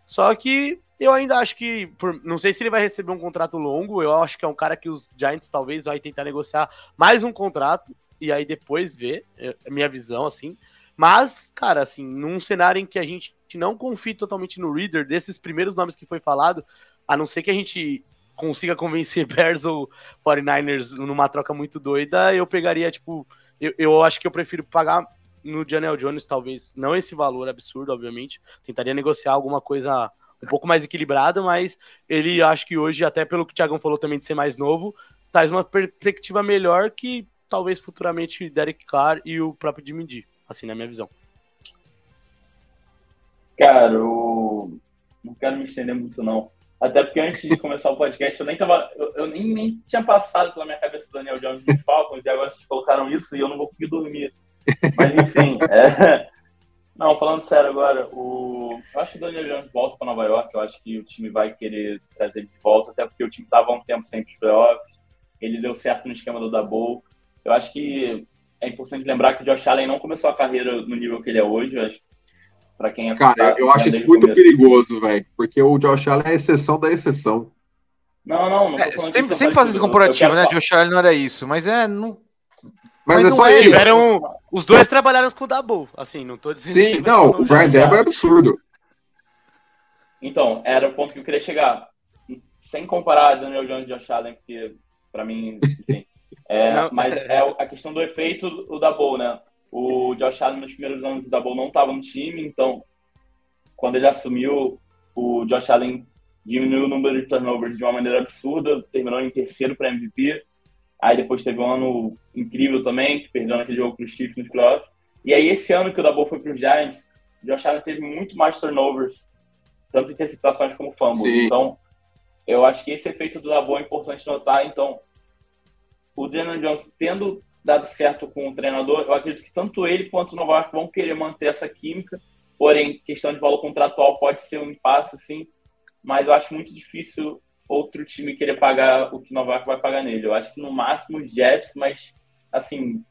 só que eu ainda acho que, por, não sei se ele vai receber um contrato longo, eu acho que é um cara que os Giants talvez vai tentar negociar mais um contrato e aí depois ver, é, é minha visão assim. Mas, cara, assim, num cenário em que a gente não confia totalmente no Reader, desses primeiros nomes que foi falado, a não ser que a gente consiga convencer Bears ou 49ers numa troca muito doida, eu pegaria, tipo, eu, eu acho que eu prefiro pagar no Janelle Jones, talvez não esse valor absurdo, obviamente. Tentaria negociar alguma coisa um pouco mais equilibrada, mas ele acho que hoje, até pelo que o Thiagão falou também de ser mais novo, traz uma perspectiva melhor que talvez futuramente Derek Carr e o próprio Jimmy assim, na minha visão. Cara, eu não quero me estender muito, não. Até porque antes de começar o podcast, eu nem tava. Eu, eu nem, nem, tinha passado pela minha cabeça o Daniel Jones dos Falcons, e agora vocês colocaram isso e eu não vou conseguir dormir. Mas enfim, é... não, falando sério agora, o... eu acho que o Daniel Jones volta para Nova York, eu acho que o time vai querer trazer ele de volta, até porque o time estava há um tempo sem os playoffs, ele deu certo no esquema do Double. Eu acho que é importante lembrar que o Josh Allen não começou a carreira no nível que ele é hoje, eu acho para quem é Cara, eu acho isso muito começo. perigoso, velho, porque o Josh Allen é a exceção da exceção. Não, não, não. É, sempre sempre faz esse comparativo, né? Josh Allen não era isso, mas é. Não, mas, mas é só ele. Tiveram, os dois trabalharam com o Dabu, assim, não tô dizendo Sim, não, o Brian Debo é absurdo. Então, era o ponto que eu queria chegar. Sem comparar Daniel Jones e Josh Allen, porque pra mim, enfim, é, mas é a questão do efeito do Dabu, né? O Josh Allen nos primeiros anos do Dabu não estava no time, então quando ele assumiu, o Josh Allen diminuiu o número de turnovers de uma maneira absurda, terminou em terceiro para MVP. Aí depois teve um ano incrível também, que perdeu naquele jogo para os Chiefs nos playoffs. E aí esse ano que o Dabo foi para os Giants, o Josh Allen teve muito mais turnovers, tanto interceptações como fumbles. Sim. Então, eu acho que esse efeito do Dabo é importante notar. Então, o Daniel Jones tendo dado certo com o treinador, eu acredito que tanto ele quanto o Nova York vão querer manter essa química. Porém, questão de valor contratual pode ser um impasse, sim. Mas eu acho muito difícil outro time querer pagar o que Nova York vai pagar nele. Eu acho que no máximo o Jets, mas assim,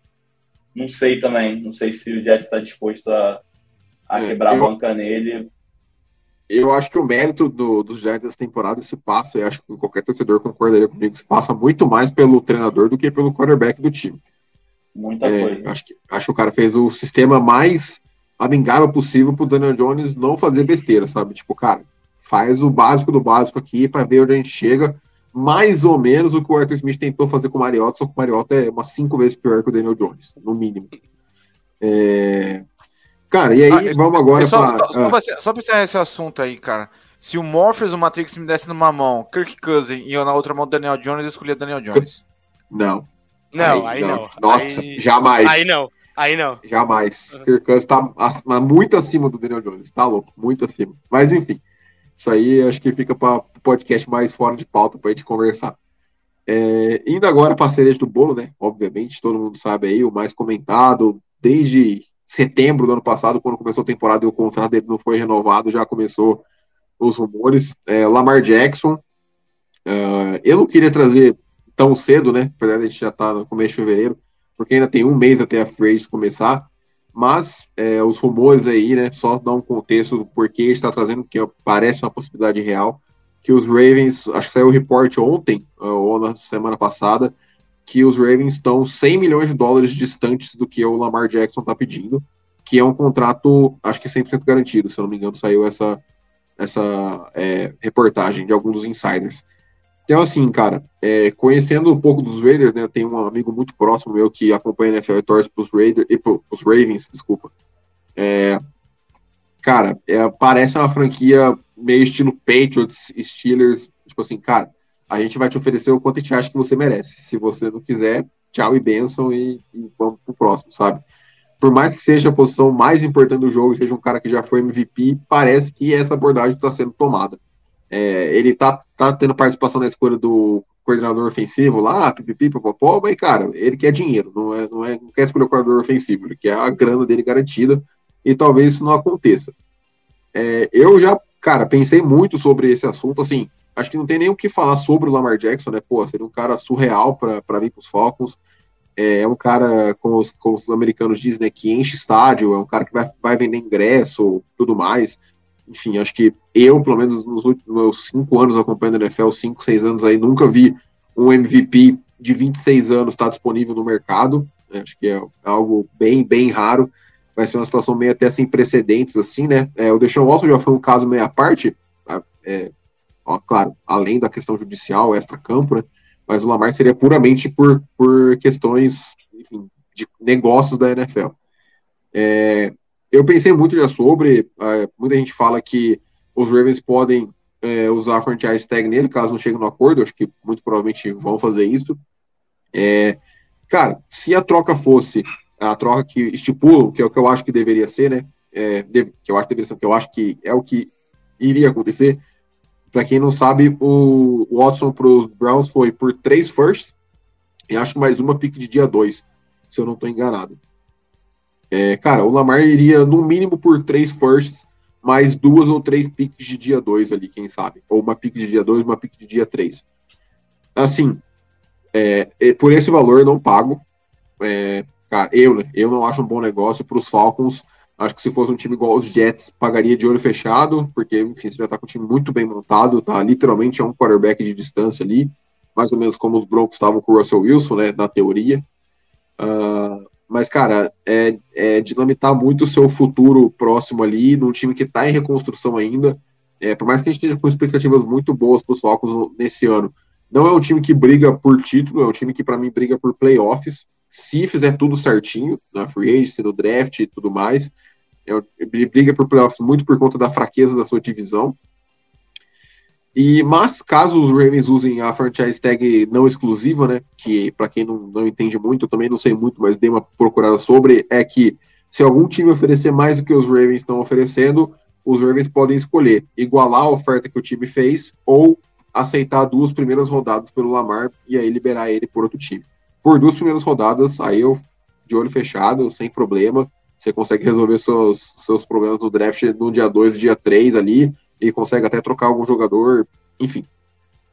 não sei também. Não sei se o Jets está disposto a, a é, quebrar eu, a banca nele. Eu acho que o mérito do, dos Jets dessa temporada se passa, e acho que qualquer torcedor concordaria comigo, se passa muito mais pelo treinador do que pelo quarterback do time. Muita é, coisa. Acho que, acho que o cara fez o sistema mais amigável possível pro Daniel Jones não fazer besteira, sabe? Tipo, cara, faz o básico do básico aqui para ver onde a gente chega. Mais ou menos o que o Arthur Smith tentou fazer com o Mariota, só que o Mariota é umas cinco vezes pior que o Daniel Jones, no mínimo. É... Cara, e aí, ah, vamos agora só, pra... Só, ah. só, pra encerrar esse assunto aí, cara. Se o Morpheus o Matrix me desse numa mão Kirk Cousin e eu na outra mão Daniel Jones, eu escolhia Daniel Jones. Não. Não, aí, aí não. não. Nossa, aí... jamais. Aí não. Aí não. Jamais. Uhum. Kirk Cousins tá muito acima do Daniel Jones. Tá louco, muito acima. Mas enfim. Isso aí acho que fica para o podcast mais fora de pauta para a gente conversar. É, indo agora para a cereja do bolo, né? Obviamente, todo mundo sabe aí, o mais comentado, desde setembro do ano passado, quando começou a temporada e o contrato dele não foi renovado, já começou os rumores. É, Lamar Jackson. Uh, eu não queria trazer tão cedo, né? Apesar de a gente já estar tá no começo de fevereiro, porque ainda tem um mês até a free começar. Mas é, os rumores aí, né? Só dar um contexto do porquê está trazendo, que parece uma possibilidade real, que os Ravens, acho que saiu o report ontem, ou na semana passada, que os Ravens estão 100 milhões de dólares distantes do que o Lamar Jackson está pedindo, que é um contrato, acho que 100% garantido, se eu não me engano, saiu essa, essa é, reportagem de alguns dos insiders. Então, assim, cara, é, conhecendo um pouco dos Raiders, né, eu tenho um amigo muito próximo meu que acompanha a NFL e torce pros, Raiders, e pros Ravens, desculpa. É, cara, é, parece uma franquia meio estilo Patriots, Steelers, tipo assim, cara, a gente vai te oferecer o quanto a gente acha que você merece. Se você não quiser, tchau e benção e, e vamos pro próximo, sabe? Por mais que seja a posição mais importante do jogo, seja um cara que já foi MVP, parece que essa abordagem está sendo tomada. É, ele tá, tá tendo participação na escolha do coordenador ofensivo lá, pipipi, popopó, mas, cara, ele quer dinheiro, não, é, não, é, não quer escolher o coordenador ofensivo, ele quer a grana dele garantida, e talvez isso não aconteça. É, eu já, cara, pensei muito sobre esse assunto, assim, acho que não tem nem o que falar sobre o Lamar Jackson, né, pô, seria um cara surreal para vir pros Falcons, é, é, um cara, como os, como os americanos dizem, né, que enche estádio, é um cara que vai, vai vender ingresso, tudo mais, enfim, acho que eu, pelo menos nos últimos cinco anos acompanhando a NFL, cinco, seis anos aí, nunca vi um MVP de 26 anos estar tá disponível no mercado. Né? Acho que é algo bem, bem raro. Vai ser uma situação meio até sem precedentes, assim, né? É, o Deshaun Watson já foi um caso meio à parte, tá? é, ó, claro, além da questão judicial, extra-campo, né? Mas o Lamar seria puramente por, por questões, enfim, de negócios da NFL. É, eu pensei muito já sobre, uh, muita gente fala que os Ravens podem uh, usar a franchise tag nele, caso não chegue no acordo, acho que muito provavelmente vão fazer isso. É, cara, se a troca fosse a troca que estipulam, que é o que eu acho que deveria ser, né? É, que eu acho que deveria ser, que eu acho que é o que iria acontecer. Para quem não sabe, o Watson para os Browns foi por três firsts e acho mais uma pick de dia 2, se eu não estou enganado. É, cara, o Lamar iria no mínimo por três firsts, mais duas ou três piques de dia 2 ali, quem sabe? Ou uma pique de dia 2, uma pique de dia 3. Assim, é, por esse valor não pago. É, cara, eu, né, eu não acho um bom negócio para os Falcons. Acho que se fosse um time igual os Jets, pagaria de olho fechado, porque, enfim, você já está com um time muito bem montado, tá literalmente é um quarterback de distância ali, mais ou menos como os Broncos estavam com o Russell Wilson, né, na teoria. Uh, mas, cara, é, é dinamitar muito o seu futuro próximo ali, num time que está em reconstrução ainda. É, por mais que a gente esteja com expectativas muito boas para os Falcons nesse ano, não é um time que briga por título, é um time que, para mim, briga por playoffs. Se fizer tudo certinho, na free agency, no draft e tudo mais, é, briga por playoffs muito por conta da fraqueza da sua divisão. E, mas, caso os Ravens usem a franchise tag não exclusiva, né, que para quem não, não entende muito, eu também não sei muito, mas dei uma procurada sobre, é que se algum time oferecer mais do que os Ravens estão oferecendo, os Ravens podem escolher igualar a oferta que o time fez ou aceitar duas primeiras rodadas pelo Lamar e aí liberar ele por outro time. Por duas primeiras rodadas, aí eu, de olho fechado, sem problema, você consegue resolver seus, seus problemas no draft no dia 2 dia 3 ali, e consegue até trocar algum jogador, enfim.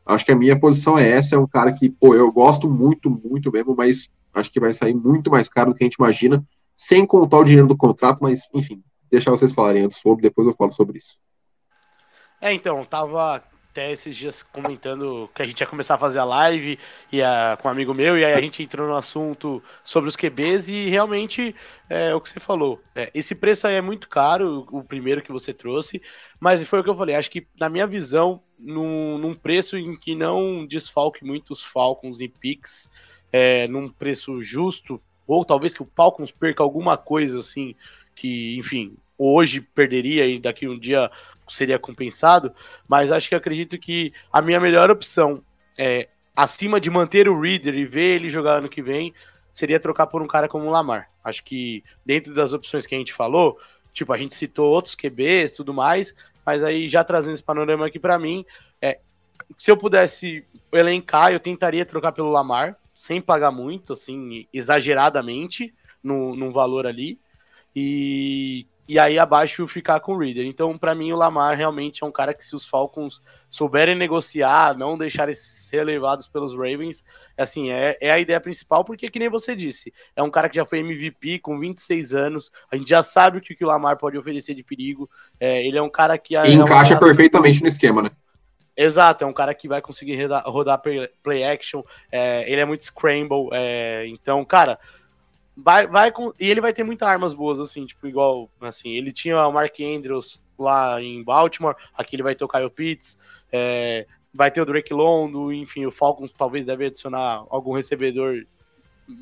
Acho que a minha posição é essa, é um cara que, pô, eu gosto muito, muito mesmo, mas acho que vai sair muito mais caro do que a gente imagina, sem contar o dinheiro do contrato, mas, enfim, deixar vocês falarem antes sobre, depois eu falo sobre isso. É, então, tava até esses dias comentando que a gente ia começar a fazer a live e a, com um amigo meu, e aí a gente entrou no assunto sobre os QBs e realmente é o que você falou. É, esse preço aí é muito caro, o primeiro que você trouxe, mas foi o que eu falei. Acho que, na minha visão, num, num preço em que não desfalque muito os Falcons e Pix, é, num preço justo, ou talvez que o Falcons perca alguma coisa assim, que, enfim, hoje perderia e daqui um dia seria compensado, mas acho que acredito que a minha melhor opção é acima de manter o Reader e ver ele jogar ano que vem, seria trocar por um cara como o Lamar. Acho que dentro das opções que a gente falou, tipo, a gente citou outros QBs tudo mais, mas aí já trazendo esse panorama aqui para mim, é, se eu pudesse elencar, eu tentaria trocar pelo Lamar, sem pagar muito, assim, exageradamente, no, num valor ali. E e aí abaixo ficar com o Reader. Então, para mim, o Lamar realmente é um cara que, se os Falcons souberem negociar, não deixarem ser levados pelos Ravens, assim, é, é a ideia principal, porque, que nem você disse, é um cara que já foi MVP com 26 anos, a gente já sabe o que, que o Lamar pode oferecer de perigo. É, ele é um cara que. É encaixa perfeitamente no esquema, né? Exato, é um cara que vai conseguir rodar, rodar play, play action, é, ele é muito scramble, é, então, cara, vai, vai com, e ele vai ter muitas armas boas, assim, tipo, igual, assim, ele tinha o Mark Andrews lá em Baltimore, aqui ele vai ter o Kyle Pitts, é, vai ter o Drake Londo, enfim, o Falcons talvez deve adicionar algum recebedor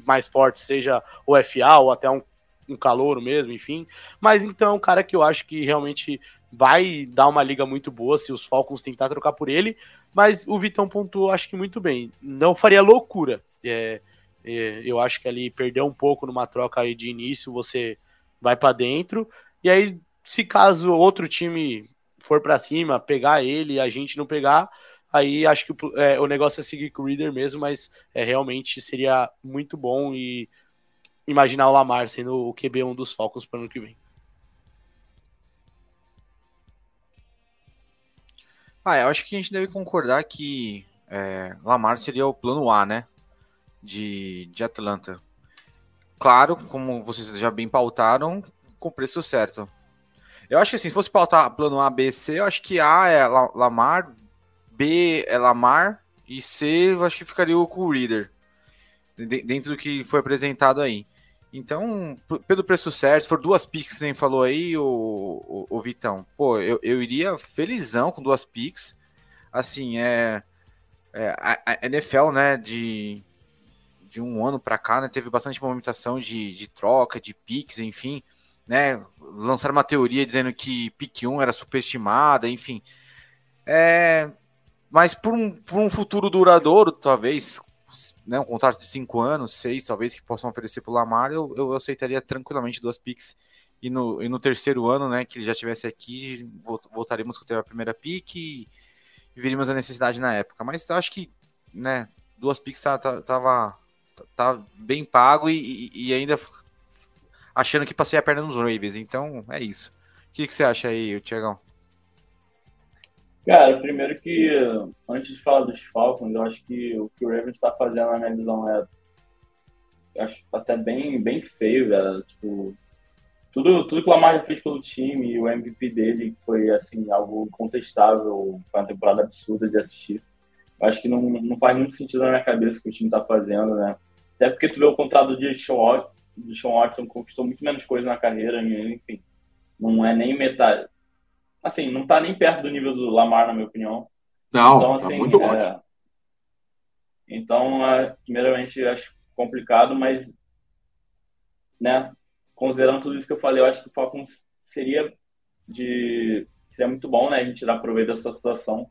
mais forte, seja o FA ou até um, um calouro mesmo, enfim, mas então, cara que eu acho que realmente vai dar uma liga muito boa se os Falcons tentar trocar por ele, mas o Vitão pontuou, acho que muito bem, não faria loucura, é, eu acho que ali perdeu um pouco numa troca aí de início, você vai para dentro. E aí, se caso outro time for para cima, pegar ele e a gente não pegar, aí acho que é, o negócio é seguir com o Reader mesmo, mas é, realmente seria muito bom e imaginar o Lamar sendo o QB1 dos Falcons para ano que vem. Ah, eu acho que a gente deve concordar que é, Lamar seria o plano A, né? De, de Atlanta. Claro, como vocês já bem pautaram, com preço certo. Eu acho que assim, se fosse pautar plano A, B, C, eu acho que A é Lamar, B é Lamar e C eu acho que ficaria o Reader. Dentro do que foi apresentado aí. Então, pelo preço certo, se for duas picks, nem falou aí, o, o, o, Vitão, pô, eu, eu iria felizão com duas picks. Assim, é, é a, a NFL, né, de, de um ano para cá, né, teve bastante movimentação de, de troca, de piques, enfim, né, lançaram uma teoria dizendo que pique 1 era superestimada, enfim. É, mas por um, por um futuro duradouro, talvez, né, um contrato de 5 anos, 6, talvez, que possam oferecer para o Lamar, eu, eu aceitaria tranquilamente duas piques. E no, e no terceiro ano, né, que ele já estivesse aqui, voltaremos com a primeira pique e, e veríamos a necessidade na época. Mas acho que, né, duas piques tava, tava tá bem pago e, e, ainda achando que passei a perna nos Ravens. Então, é isso. O que, que você acha aí, Tiagão? Cara, primeiro que, antes de falar dos Falcons, eu acho que o que o Ravens está fazendo, na minha visão, é acho até bem, bem feio, velho. Tipo, tudo, tudo que o Lamar já fez pelo time e o MVP dele foi, assim, algo incontestável. Foi uma temporada absurda de assistir. Eu acho que não, não faz muito sentido na minha cabeça o que o time está fazendo, né? Até porque tu vê o contrato de Sean, de Sean Watson conquistou muito menos coisa na carreira, enfim. Não é nem metade. Assim, não tá nem perto do nível do Lamar, na minha opinião. Não, então, tá assim, tá muito é... Então, é, primeiramente, acho complicado, mas, né, considerando tudo isso que eu falei, eu acho que o Falcons seria de seria muito bom, né, a gente tirar proveito dessa situação,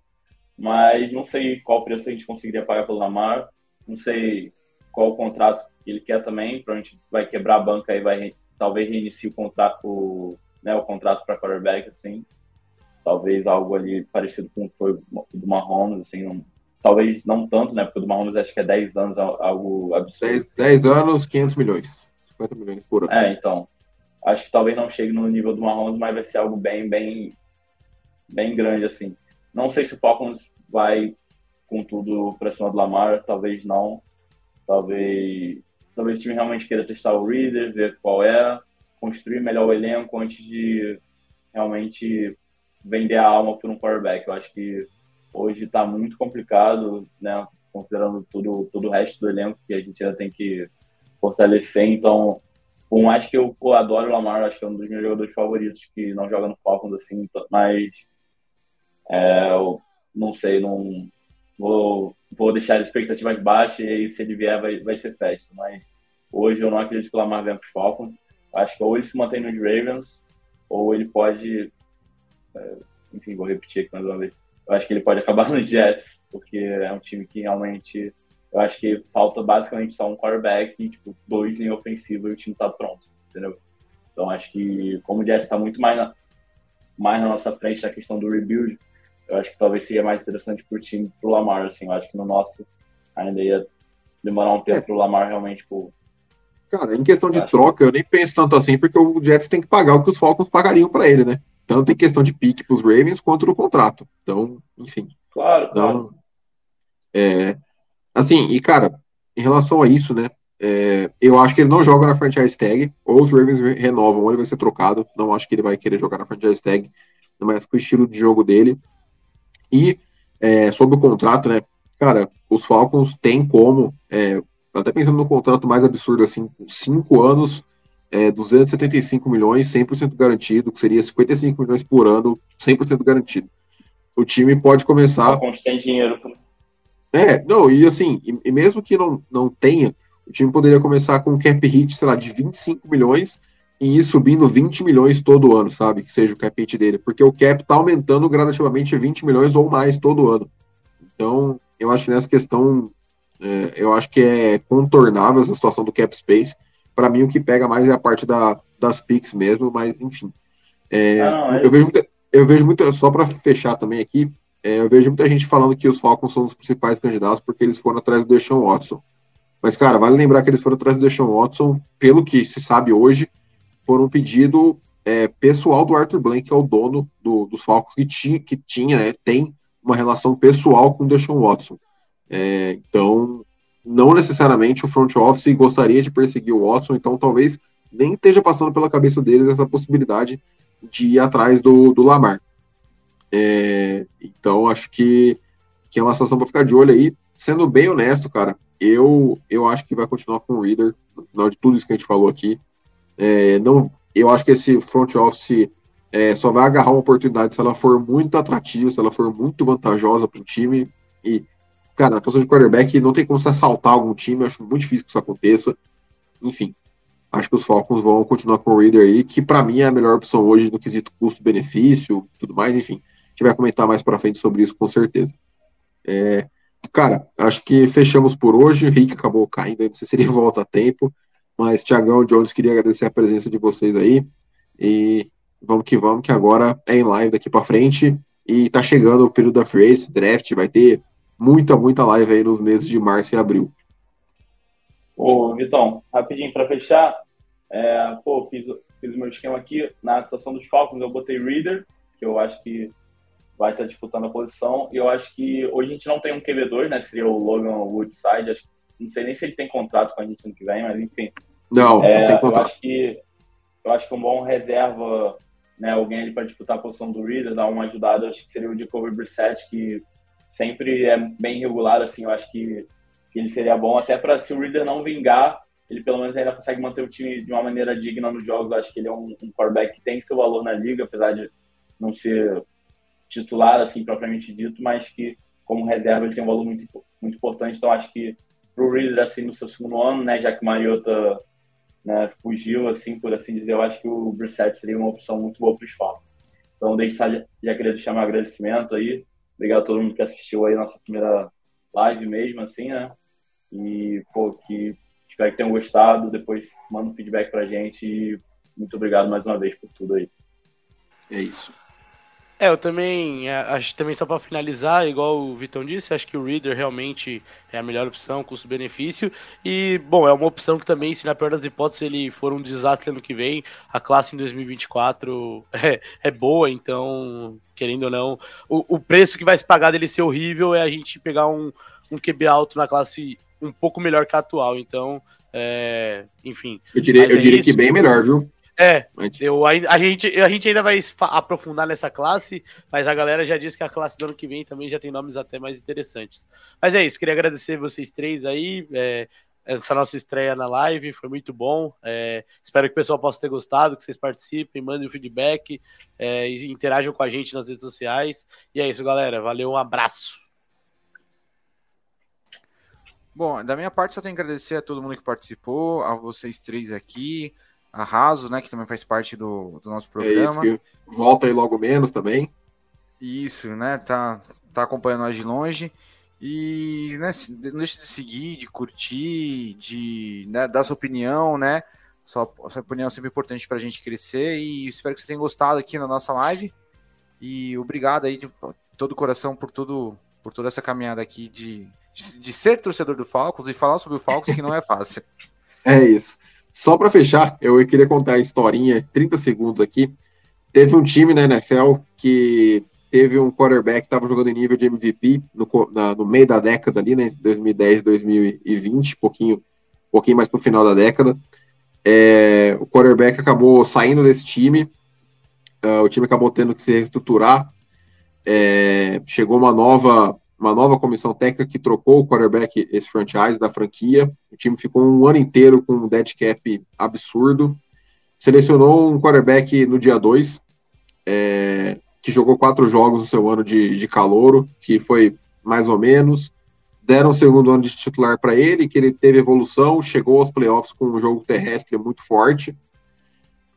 mas não sei qual preço a gente conseguiria pagar pelo Lamar, não sei qual o contrato que ele quer também, provavelmente vai quebrar a banca e vai talvez reinicie o contrato, o, né, o contrato para quarterback, assim, talvez algo ali parecido com o foi do Mahomes, assim, não, talvez não tanto, né, porque o do Mahomes acho que é 10 anos, algo absurdo. 10, 10 anos, 500 milhões, 50 milhões por ano. É, então, acho que talvez não chegue no nível do Mahomes, mas vai ser algo bem, bem, bem grande, assim. Não sei se o Falcons vai com tudo para cima do Lamar, talvez não, Talvez, talvez o time realmente queira testar o Reader, ver qual é, construir melhor o elenco antes de realmente vender a alma por um quarterback. Eu acho que hoje está muito complicado, né? Considerando tudo, todo o resto do elenco que a gente ainda tem que fortalecer. Então, por mais que eu, eu adoro o Lamar, acho que é um dos meus jogadores favoritos que não joga no Falcons assim, mas é, eu não sei, não vou vou deixar as expectativas baixas e aí, se ele vier vai, vai ser festa. Mas hoje eu não acredito que o Lamar venha para os Falcons. Acho que ou ele se mantém nos Ravens ou ele pode. É, enfim, vou repetir aqui mais uma vez. Eu acho que ele pode acabar nos Jets, porque é um time que realmente. Eu acho que falta basicamente só um quarterback e tipo, dois em ofensiva e o time está pronto, entendeu? Então acho que, como o Jets está muito mais na, mais na nossa frente na questão do rebuild, eu acho que talvez seria mais interessante pro time, pro Lamar, assim, eu acho que no nosso ainda ia demorar um tempo é. pro Lamar realmente, tipo, Cara, em questão de troca, eu nem penso tanto assim, porque o Jets tem que pagar o que os Falcons pagariam para ele, né? Tanto em questão de pique para os Ravens quanto no contrato. Então, enfim. Claro, então, claro. É, assim, e cara, em relação a isso, né? É, eu acho que ele não joga na franchise tag, ou os Ravens renovam, ou ele vai ser trocado. Não acho que ele vai querer jogar na franchise tag, mas com o estilo de jogo dele. E é, sobre o contrato, né? Cara, os Falcons têm como, é, até pensando no contrato mais absurdo, assim, cinco anos, é, 275 milhões, 100% garantido, que seria 55 milhões por ano, 100% garantido. O time pode começar. O Falcons tem dinheiro. É, não, e assim, e, e mesmo que não, não tenha, o time poderia começar com um cap hit, sei lá, de 25 milhões e ir subindo 20 milhões todo ano, sabe? Que seja o cap hit dele, porque o cap tá aumentando gradativamente 20 milhões ou mais todo ano. Então, eu acho que nessa questão, é, eu acho que é contornável essa situação do cap space. Para mim, o que pega mais é a parte da, das picks mesmo, mas enfim. É, não, é... Eu vejo muita, eu vejo muita, só para fechar também aqui, é, eu vejo muita gente falando que os Falcons são os principais candidatos porque eles foram atrás do Deshaun Watson. Mas, cara, vale lembrar que eles foram atrás do Deshaun Watson, pelo que se sabe hoje, por um pedido é, pessoal do Arthur Blank, que é o dono do, dos Falcons, que tinha, que tinha né, tem uma relação pessoal com o Deshaun Watson. É, então, não necessariamente o front office gostaria de perseguir o Watson, então talvez nem esteja passando pela cabeça deles essa possibilidade de ir atrás do, do Lamar. É, então, acho que, que é uma situação para ficar de olho aí. Sendo bem honesto, cara, eu, eu acho que vai continuar com o Reader, no final de tudo isso que a gente falou aqui. É, não, eu acho que esse front office é, só vai agarrar uma oportunidade se ela for muito atrativa, se ela for muito vantajosa para o time. E, cara, na posição de quarterback não tem como se assaltar algum time, acho muito difícil que isso aconteça. Enfim, acho que os Falcons vão continuar com o Reader aí, que para mim é a melhor opção hoje no quesito custo-benefício, tudo mais, enfim. A gente vai comentar mais para frente sobre isso com certeza. É, Cara, acho que fechamos por hoje. O Rick acabou caindo, não sei se ele volta a tempo. Mas, Tiagão, Jones, queria agradecer a presença de vocês aí. E vamos que vamos, que agora é em live daqui para frente. E tá chegando o período da Free Ace, draft, vai ter muita, muita live aí nos meses de março e abril. Ô, Vitão, rapidinho para fechar, é, pô, fiz, fiz o meu esquema aqui na situação dos Falcons, eu botei Reader, que eu acho que vai estar disputando a posição. E eu acho que hoje a gente não tem um QB2, né? Seria o Logan Woodside. Acho, não sei nem se ele tem contrato com a gente no que vem, mas enfim. Não, é, sem contrato. Eu acho que, eu acho que um bom reserva, né? Alguém ali para disputar a posição do Reader, dar uma ajudada, acho que seria o Jacoby Brissett, que sempre é bem regular, assim. Eu acho que, que ele seria bom, até para se o Reader não vingar, ele pelo menos ainda consegue manter o time de uma maneira digna nos jogos. Eu acho que ele é um, um quarterback que tem seu valor na liga, apesar de não ser titular, assim, propriamente dito, mas que como reserva ele tem um valor muito, muito importante. Então, acho que para o Reader, assim, no seu segundo ano, né, já que o Mariota né, fugiu, assim, por assim dizer, eu acho que o Brissett seria uma opção muito boa para os Falcons. Então, desde já, já queria deixar meu agradecimento aí. Obrigado a todo mundo que assistiu aí nossa primeira live mesmo, assim, né? E, pô, que espero que tenham gostado. Depois manda um feedback pra gente e muito obrigado mais uma vez por tudo aí. É isso. É, eu também é, acho também só para finalizar, igual o Vitão disse, acho que o Reader realmente é a melhor opção, custo-benefício. E, bom, é uma opção que também, se na pior das hipóteses ele for um desastre ano que vem, a classe em 2024 é, é boa, então, querendo ou não, o, o preço que vai se pagar dele ser horrível é a gente pegar um, um QB alto na classe um pouco melhor que a atual. Então, é, enfim. Eu diria, eu é diria que bem melhor, viu? É, eu, a, gente, a gente ainda vai aprofundar nessa classe, mas a galera já disse que a classe do ano que vem também já tem nomes até mais interessantes. Mas é isso, queria agradecer vocês três aí, é, essa nossa estreia na live, foi muito bom. É, espero que o pessoal possa ter gostado, que vocês participem, mandem o feedback é, e interajam com a gente nas redes sociais. E é isso, galera. Valeu, um abraço. Bom, da minha parte, só tenho que agradecer a todo mundo que participou, a vocês três aqui a Raso, né, que também faz parte do, do nosso programa. É isso, volta aí logo menos também. Isso, né, tá, tá acompanhando nós de longe. E né, não deixe de seguir, de curtir, de né, dar sua opinião, né? Sua, sua opinião é sempre importante para a gente crescer. E espero que você tenha gostado aqui na nossa live. E obrigado aí de todo o coração por tudo, por toda essa caminhada aqui de, de, de ser torcedor do Falcons e falar sobre o Falcons, que não é fácil. É isso. Só para fechar, eu queria contar a historinha, 30 segundos aqui. Teve um time na NFL que teve um quarterback que estava jogando em nível de MVP no, na, no meio da década ali, né? 2010, 2020, pouquinho, pouquinho mais para o final da década. É, o quarterback acabou saindo desse time, uh, o time acabou tendo que se reestruturar. É, chegou uma nova, uma nova comissão técnica que trocou o quarterback, esse franchise da franquia. O time ficou um ano inteiro com um dead cap absurdo. Selecionou um quarterback no dia 2, é, que jogou quatro jogos no seu ano de, de calouro, que foi mais ou menos. Deram o segundo ano de titular para ele, que ele teve evolução, chegou aos playoffs com um jogo terrestre muito forte.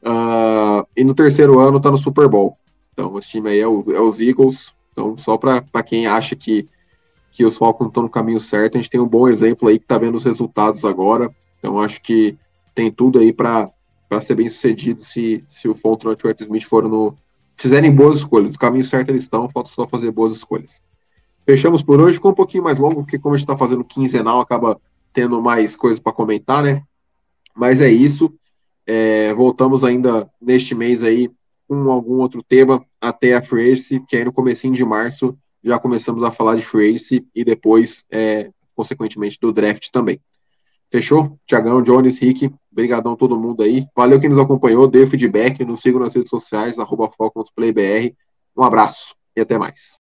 Uh, e no terceiro ano está no Super Bowl. Então, esse time aí é, o, é os Eagles. Então, só para quem acha que, que os Falcons estão no caminho certo, a gente tem um bom exemplo aí que está vendo os resultados agora. Então, acho que tem tudo aí para ser bem sucedido se, se o Fontenot e o Smith foram no, fizerem boas escolhas. O caminho certo eles estão, falta só fazer boas escolhas. Fechamos por hoje, com um pouquinho mais longo, porque como a gente está fazendo quinzenal, acaba tendo mais coisas para comentar, né? Mas é isso. É, voltamos ainda neste mês aí com algum outro tema até a Free que aí no comecinho de março já começamos a falar de Free e depois, é, consequentemente, do draft também. Fechou? Tiagão, Jones, Rick, brigadão todo mundo aí. Valeu quem nos acompanhou, dê feedback, nos sigam nas redes sociais, arroba. Um abraço e até mais.